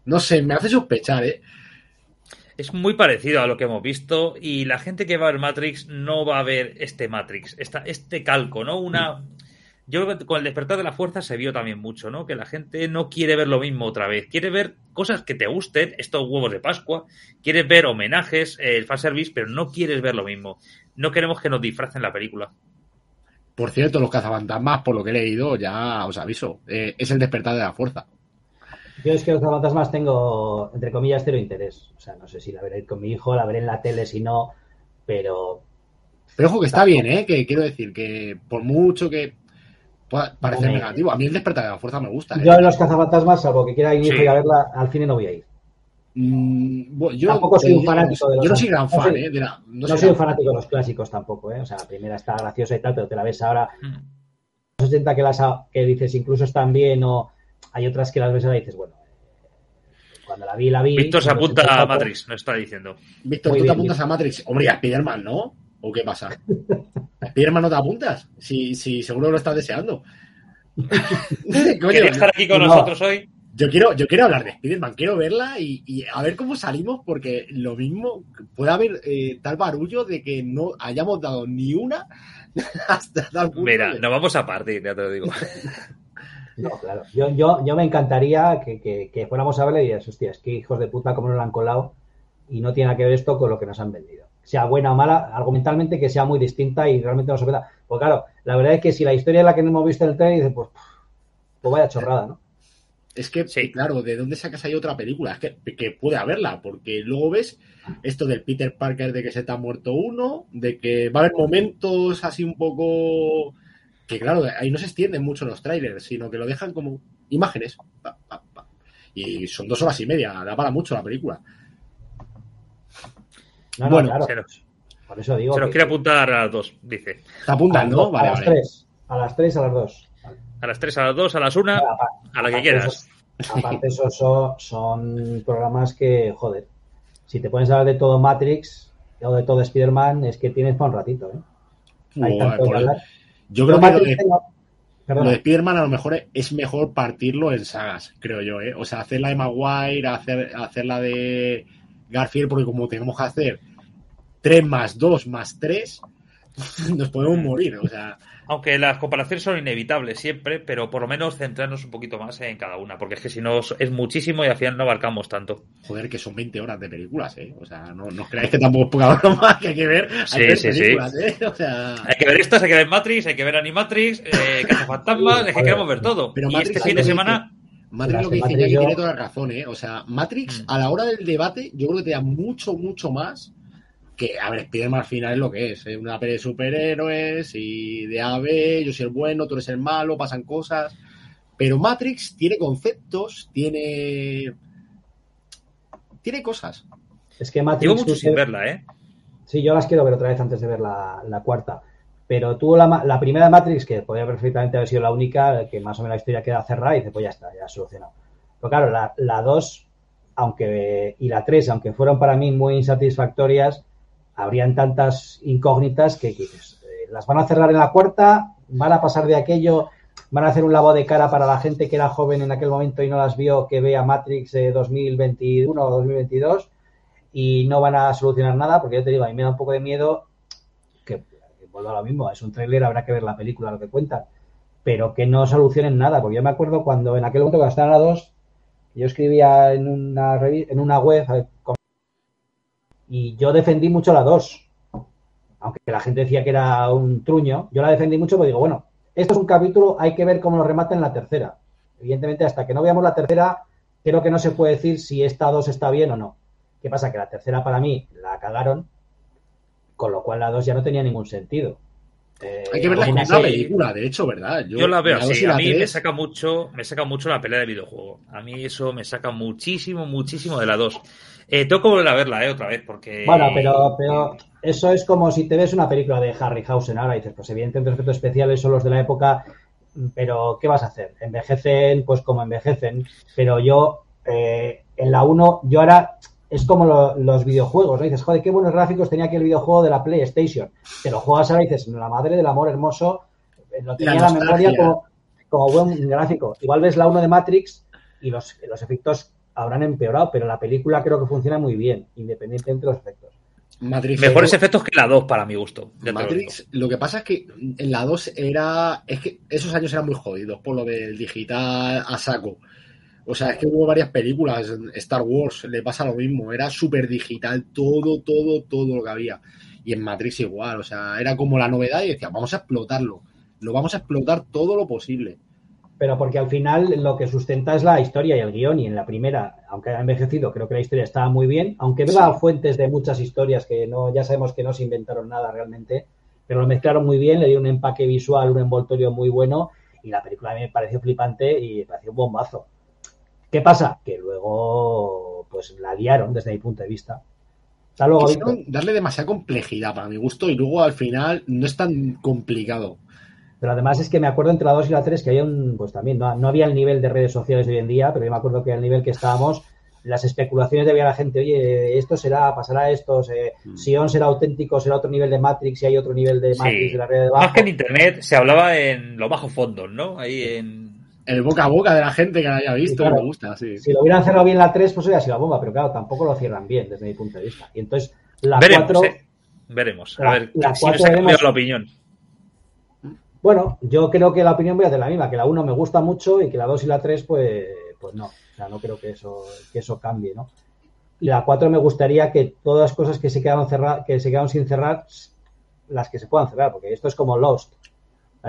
No sé, me hace sospechar, ¿eh? Es muy parecido a lo que hemos visto y la gente que va a ver Matrix no va a ver este Matrix, esta, este calco, ¿no? Una... Yo creo que con el despertar de la fuerza se vio también mucho, ¿no? Que la gente no quiere ver lo mismo otra vez, quiere ver cosas que te gusten, estos huevos de Pascua, quiere ver homenajes, el fanservice, pero no quieres ver lo mismo. No queremos que nos disfracen la película. Por cierto, los cazafantasmas, por lo que he leído, ya os aviso, eh, es el despertar de la fuerza. Yo es que los fantasmas tengo, entre comillas, cero interés. O sea, no sé si la veré con mi hijo, la veré en la tele, si no, pero... Pero ojo que está bien, ¿eh? Que quiero decir que por mucho que... Parecer negativo. A mí el despertar de la fuerza me gusta. Yo ¿eh? en los cazafantasmas, salvo que quiera ir a verla, al cine no voy a ir. Mm, yo tampoco soy un fanático de los Yo no soy gran fan, no ¿eh? no, soy, un fanático de los clásicos tampoco, ¿eh? O sea, la primera está graciosa y tal, pero te la ves ahora. Hmm. Los 80 que, las, que dices incluso están bien o hay otras que las ves y dices, bueno, cuando la vi, la vi. Víctor se apunta a Matrix, no está diciendo. Víctor, tú te apuntas a Matrix. Hombre, a Spiderman, ¿no? ¿O qué pasa? ¿A Spiderman no te apuntas? Si, si seguro lo estás deseando. ¿Quieres estar aquí con nosotros hoy? Yo quiero, yo quiero hablar de Spiderman, quiero verla y, a ver cómo salimos, porque lo mismo puede haber eh, tal barullo de que no hayamos dado ni una hasta tal punto. Mira, nos vamos a partir, ya te lo digo. No, claro. Yo, yo, yo me encantaría que, fuéramos a verla y dirías, hostia, es que hijos de puta, cómo nos lo han colado y no tiene que ver esto con lo que nos han vendido. Sea buena o mala, argumentalmente que sea muy distinta y realmente no se vea. Pues claro, la verdad es que si la historia es la que no hemos visto en el trailer, dices, pues, pues vaya chorrada, ¿no? Es que, sí. claro, ¿de dónde sacas ahí otra película? Es que, que, puede haberla, porque luego ves esto del Peter Parker de que se te ha muerto uno, de que va a haber momentos así un poco que claro, ahí no se extienden mucho los trailers, sino que lo dejan como imágenes. Y son dos horas y media, da para mucho la película. bueno, claro. Por eso digo. Se nos quiere apuntar a las dos, dice. Te apuntan, ¿no? Vale, a las tres. A las tres, a las dos. A las tres, a las dos, a las una, a la que quieras. aparte, esos son, programas que, joder, si te pones a hablar de todo Matrix o de todo Spider-Man, es que tienes para un ratito, ¿eh? Hay tanto que hablar. Yo creo que lo de, lo de Spider-Man a lo mejor es mejor partirlo en sagas, creo yo, ¿eh? O sea, hacer la de Maguire, hacer, hacer la de Garfield, porque como tenemos que hacer 3 más 2 más 3, nos podemos morir, o sea... Aunque las comparaciones son inevitables siempre, pero por lo menos centrarnos un poquito más en cada una, porque es que si no es muchísimo y al final no abarcamos tanto. Joder, que son 20 horas de películas, ¿eh? O sea, no, no creáis que tampoco es poca broma que hay que ver. Sí, sí, sí. ¿eh? O sea... Hay que ver estas, hay que ver Matrix, hay que ver Animatrix, eh, Fantasmas, es que queremos ver todo. Pero y este fin de semana... Matrix lo que dice ya que tiene toda la razón, ¿eh? O sea, Matrix mm. a la hora del debate yo creo que te da mucho, mucho más que, a ver, Spiderman al final es lo que es, es una peli de superhéroes y de AB, yo soy el bueno, tú eres el malo, pasan cosas. Pero Matrix tiene conceptos, tiene. Tiene cosas. Es que Matrix. Llevo mucho sin verla, ¿eh? Sí, yo las quiero ver otra vez antes de ver la, cuarta. Pero tuvo la, la, primera Matrix, que podía perfectamente haber sido la única, que más o menos la historia queda cerrada y dice, pues ya está, ya solucionado. Pero claro, la, la dos, aunque. y la tres, aunque fueron para mí muy insatisfactorias, habrían tantas incógnitas que, eh, las van a cerrar en la cuarta, van a pasar de aquello, van a hacer un lavado de cara para la gente que era joven en aquel momento y no las vio, que vea Matrix 2021 o 2022 y no van a solucionar nada, porque yo te digo, a mí me da un poco de miedo que, vuelva a lo mismo, es un tráiler, habrá que ver la película, lo que cuentan, pero que no solucionen nada, porque yo me acuerdo cuando en aquel momento cuando estaban a dos, yo escribía en una, en una web, y yo defendí mucho la 2. Aunque la gente decía que era un truño, yo la defendí mucho porque digo, bueno, esto es un capítulo, hay que ver cómo lo remata en la tercera. Evidentemente, hasta que no veamos la tercera, creo que no se puede decir si esta 2 está bien o no. ¿Qué pasa? Que la tercera para mí la cagaron, con lo cual la 2 ya no tenía ningún sentido. Hay que verla como una película, de hecho, ¿verdad? Yo, la veo así. A mí me saca mucho, me saca mucho la pelea de videojuego. A mí eso me saca muchísimo, muchísimo de la 2. Eh, tengo que volver a verla, eh, otra vez, porque. Bueno, pero, pero eso es como si te ves una película de Harryhausen ahora y dices, pues evidentemente los efectos especiales son los de la época, pero ¿qué vas a hacer? Envejecen, pues como envejecen. Pero yo, eh, en la 1, yo ahora es como los videojuegos, ¿no? Dices, joder, qué buenos gráficos tenía aquí el videojuego de la PlayStation. Te lo juegas ahora y dices, la madre del amor hermoso, eh, lo tenía en la memoria como, como, buen gráfico. Igual ves la 1 de Matrix y los, los efectos habrán empeorado, pero la película creo que funciona muy bien, independientemente de los efectos. Mejores efectos que la 2 para mi gusto. Matrix, lo que pasa es que en la 2 era. Es que esos años eran muy jodidos por lo del digital a saco. O sea, es que hubo varias películas. Star Wars le pasa lo mismo. Era súper digital todo, todo, todo lo que había. Y en Matrix igual. O sea, era como la novedad y decía, vamos a explotarlo. Lo vamos a explotar todo lo posible pero porque al final lo que sustenta es la historia y el guion, y en la primera, aunque haya envejecido, creo que la historia estaba muy bien, aunque vea fuentes de muchas historias que no, ya sabemos que no se inventaron nada realmente, pero lo mezclaron muy bien, le dio un empaque visual, un envoltorio muy bueno, Y la película a mí me pareció flipante y me pareció un bombazo. ¿Qué pasa? Que luego, pues la liaron desde mi punto de vista. Hasta luego, darle demasiada complejidad para mi gusto y luego al final no es tan complicado. Pero además es que me acuerdo entre la 2 y la 3 que había un, pues también, no, no, había el nivel de redes sociales de hoy en día, pero yo me acuerdo que al nivel que estábamos, las especulaciones de la gente, oye, esto será, pasará esto, mm. Sion será auténtico, será otro nivel de Matrix y hay otro nivel de Matrix de la red de Más que en Internet se hablaba en los bajos fondos, ¿no? Ahí en... El boca a boca de la gente que lo haya visto y me gusta, sí. Si lo hubieran cerrado bien la 3, pues hubiera sido la bomba, pero claro, tampoco lo cierran bien desde mi punto de vista. Y entonces, la veremos, 4... Veremos, a ver la si 4 veremos... la opinión. Bueno, yo creo que la opinión voy a hacer la misma, que la 1 me gusta mucho y que la 2 y la 3, pues, pues no. O sea, no creo que eso, que eso cambie, ¿no? La 4 me gustaría que todas las cosas que se quedaron cerrar, que se quedaron sin cerrar, las que se puedan cerrar, porque esto es como Lost.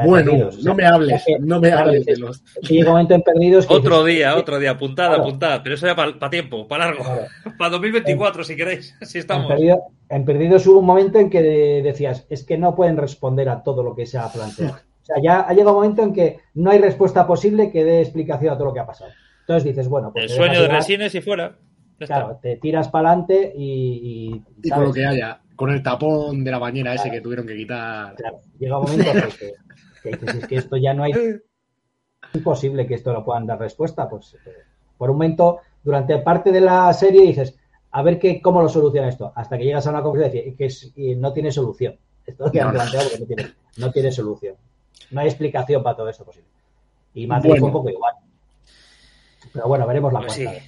Bueno, no me hables, no me hables de Lost. Llega un momento en Perdidos. otro día, otro día, apuntada, apuntada, pero eso ya para tiempo, para largo. Para 2024, si queréis, si estamos. En, Perdidos hubo un momento en que decías, es que no pueden responder a todo lo que se ha planteado. O sea, ya ha llegado un momento en que no hay respuesta posible que dé explicación a todo lo que ha pasado. Entonces dices, bueno, pues. El sueño de Resines y fuera. claro, te tiras para adelante y. Y, con lo que haya, con el tapón de la bañera ese que tuvieron que quitar. Claro, llega un momento que, que, dices, es que esto ya no hay. Es imposible que esto lo puedan dar respuesta. Pues eh, por un momento, durante parte de la serie dices, a ver qué, cómo lo soluciona esto. Hasta que llegas a una conclusión y que y no tiene solución. Esto que han planteado porque no tiene, no tiene solución. No hay explicación para todo esto posible. Y Matrix fue un poco igual. Pero bueno, veremos la pues cuenta.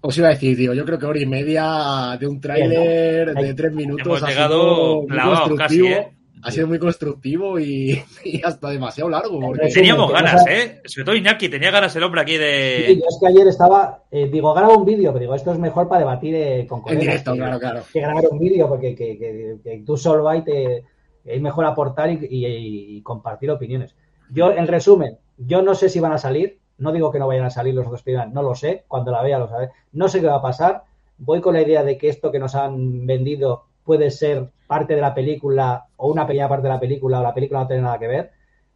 Os iba a decir, tío, yo creo que hora y media de un tráiler de tres minutos ha sido muy constructivo. ¿eh? Ha sido muy constructivo y, hasta demasiado largo. Teníamos ganas, ¿eh? Sobre todo Iñaki, tenía ganas el hombre aquí de. Sí, es que ayer estaba. Eh, digo, grabo un vídeo, pero digo, esto es mejor para debatir eh, con colegas. En directo, claro, claro. Que grabar un vídeo, porque que, tú solo vas te. Es mejor aportar y, y compartir opiniones. Yo, en resumen, yo no sé si van a salir, no digo que no vayan a salir los otros primeros, no lo sé, cuando la vea lo sabré. No sé qué va a pasar. Voy con la idea de que esto que nos han vendido puede ser parte de la película o una pequeña parte de la película o la película no tiene nada que ver.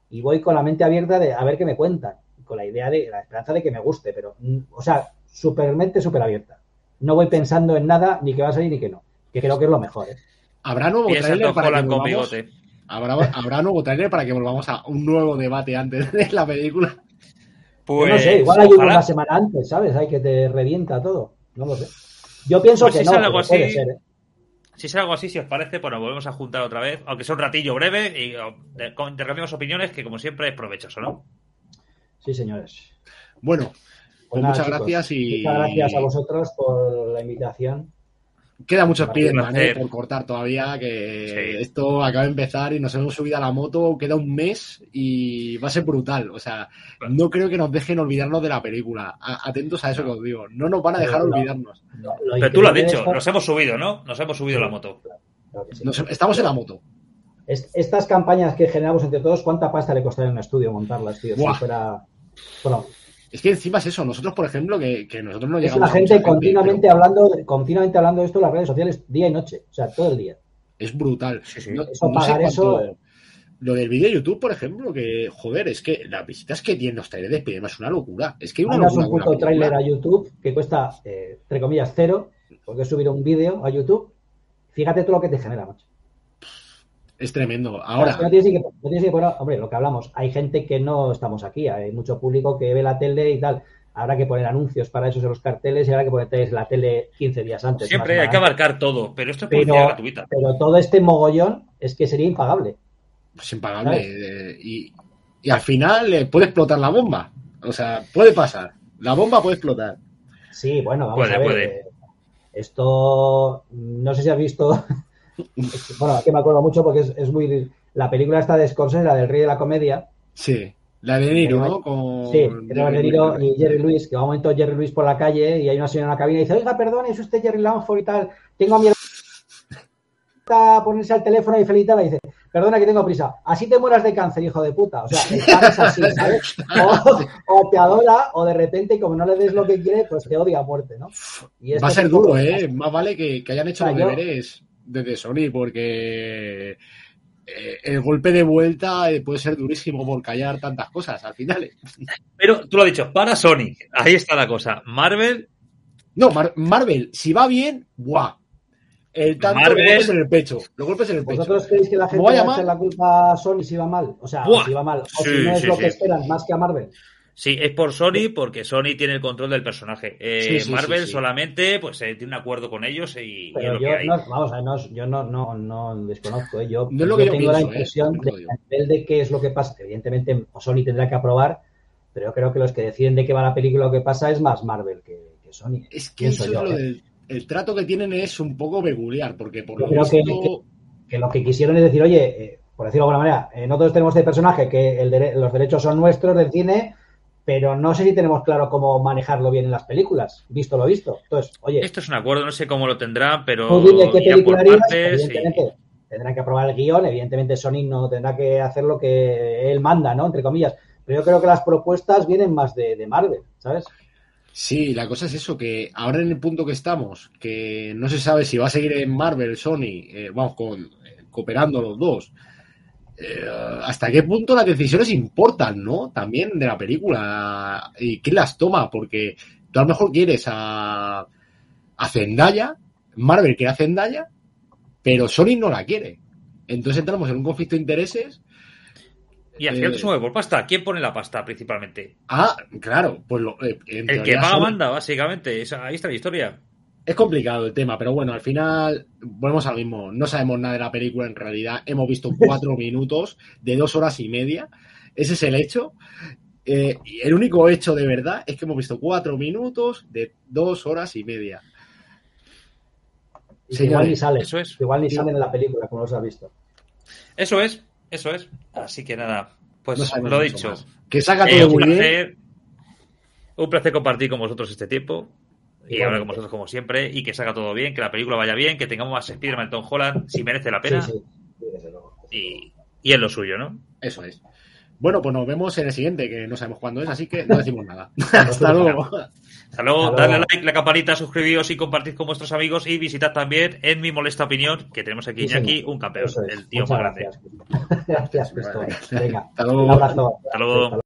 Y voy con la mente abierta de a ver qué me cuentan. Con la idea de la esperanza de que me guste, pero, mm, o sea, supermente súper abierta. No voy pensando en nada, ni que va a salir ni que no. Que creo que es lo mejor. ¿eh? ¿Habrá nuevo trailer para que volvamos? ¿Habrá, ¿Habrá nuevo trailer para que volvamos a un nuevo debate antes de la película? Pues, no sé, igual hay una semana antes, ¿sabes? Hay que te revienta todo. No lo sé. Yo pienso pues que no, puede ser, ¿eh? Si es algo así, si os parece, bueno, volvemos a juntar otra vez, aunque sea un ratillo breve, y intercambiamos opiniones, que como siempre es provechoso, ¿no? Sí, señores. Bueno, pues, muchas gracias y. Muchas gracias a vosotros por la invitación. Queda mucho Spiderman ¿eh? por cortar todavía, que esto acaba de empezar y nos hemos subido a la moto, queda un mes y va a ser brutal. O sea, no creo que nos dejen olvidarnos de la película. atentos a eso que os digo. No nos van a dejar olvidarnos. Pero tú lo has dicho, nos hemos subido, ¿no? Nos hemos subido a la moto. estamos en la moto. estas campañas que generamos entre todos, ¿cuánta pasta le costaría en un estudio montarlas, tío? Si fuera... Bueno, es que encima es eso, nosotros, por ejemplo, que, nosotros no llegamos. Es la gente, continuamente, hablando, continuamente hablando de esto en las redes sociales día y noche, o sea, todo el día. Es brutal. eso, pagar eso. Lo del vídeo de YouTube, por ejemplo, que, joder, es que las visitas que tienen los trailers de Spiderman es una locura. Es que hay una locura. un puto trailer a YouTube que cuesta, eh, entre comillas, cero, porque subir un vídeo a YouTube. Fíjate todo lo que te genera, macho. Es tremendo. Ahora. No tienes que, hombre, lo que hablamos, hay gente que no estamos aquí, hay mucho público que ve la tele y tal. Habrá que poner anuncios para eso en los carteles y habrá que poner la tele 15 días antes. Siempre hay que abarcar todo, pero esto es pero, gratuita. Pero todo este mogollón es que sería impagable. Pues impagable. Eh, y, al final eh, puede explotar la bomba. O sea, puede pasar. La bomba puede explotar. Sí, bueno, vamos a ver. Puede. Eh, esto, no sé si has visto bueno, aquí me acuerdo mucho porque es, muy. La película esta de Scorsese, la del Rey de la Comedia. Sí, la de Niro, ¿no? Con sí, de Niro y Jerry Lewis, que va un momento Jerry Lewis por la calle y hay una señora en la cabina y dice: Oiga, perdón, es usted Jerry Langford y tal. Tengo a mi a ponerse al teléfono y felicitar y dice, perdona que tengo prisa, así te mueras de cáncer, hijo de puta. O sea, el así, ¿sabes? O, te adora, o de repente, como no le des lo que quiere, pues te odia a muerte, ¿no? Va a ser duro, ¿eh? Más vale que, hayan hecho los deberes desde Sony, porque eh, el golpe de vuelta eh, puede ser durísimo por callar tantas cosas al final. Pero tú lo has dicho, para Sony, ahí está la cosa. Marvel. No, Marvel, si va bien, ¡buah! El tanto Marvel... golpes en el pecho. Los golpes en el pecho. ¿Vosotros creéis que la gente va a echar la culpa a Sony si va mal? O sea, si va mal. O si no es lo que esperan, más que a Marvel. Sí, es por Sony porque Sony tiene el control del personaje. Eh, Marvel solamente pues eh, tiene un acuerdo con ellos y, Pero yo, No, vamos, no, yo no, no, no desconozco. ¿eh? Yo, yo tengo la ¿eh? impresión de, nivel de qué es lo que pasa. Evidentemente Sony tendrá que aprobar, pero yo creo que los que deciden de qué va la película lo que pasa es más Marvel que, Sony. Es que eso yo, el trato que tienen es un poco peculiar porque por lo creo que, que, lo que quisieron es decir, oye, por decirlo de alguna manera, nosotros tenemos este personaje que el los derechos son nuestros del cine pero no sé si tenemos claro cómo manejarlo bien en las películas, visto lo visto. Entonces, oye. Esto es un acuerdo, no sé cómo lo tendrá, pero. qué película evidentemente. Tendrán que aprobar el guion, evidentemente Sony no tendrá que hacer lo que él manda, ¿no? Entre comillas. Pero yo creo que las propuestas vienen más de, Marvel, ¿sabes? Sí, la cosa es eso, que ahora en el punto que estamos, que no se sabe si va a seguir en Marvel, Sony, eh, vamos, con, eh, cooperando los dos, eh, hasta qué punto las decisiones importan, ¿no? También de la película. ¿Y quién las toma? Porque tú a lo mejor quieres a, a Zendaya, Marvel quiere a Zendaya, pero Sony no la quiere. Entonces entramos en un conflicto de intereses. Y al final eh, se mueve por pasta. ¿Quién pone la pasta principalmente? Ah, claro. Pues eh, el que paga manda, básicamente. ahí está la historia. Es complicado el tema, pero bueno, al final volvemos al mismo. No sabemos nada de la película en realidad. Hemos visto cuatro minutos de dos horas y media. Ese es el hecho. Eh, el único hecho de verdad es que hemos visto cuatro minutos de dos horas y media. igual ni sale. Eso es. Igual ni sale en la película, como los ha visto. Eso es, eso es. Así que nada, pues lo dicho. Que saca todo muy bien. Un placer compartir con vosotros este tiempo y hablar con vosotros como siempre y que salga todo bien, que la película vaya bien, que tengamos más Spider-Man Tom Holland si merece la pena. y, y es lo suyo, ¿no? Eso es. Bueno, pues nos vemos en el siguiente, que no sabemos cuándo es, así que no decimos nada. Hasta luego. Hasta luego, dale like, la campanita, suscribíos y compartid con vuestros amigos y visitad también en mi molesta opinión, que tenemos aquí Iñaki, un campeón, el tío más grande. Gracias, Venga, Hasta luego. Hasta luego.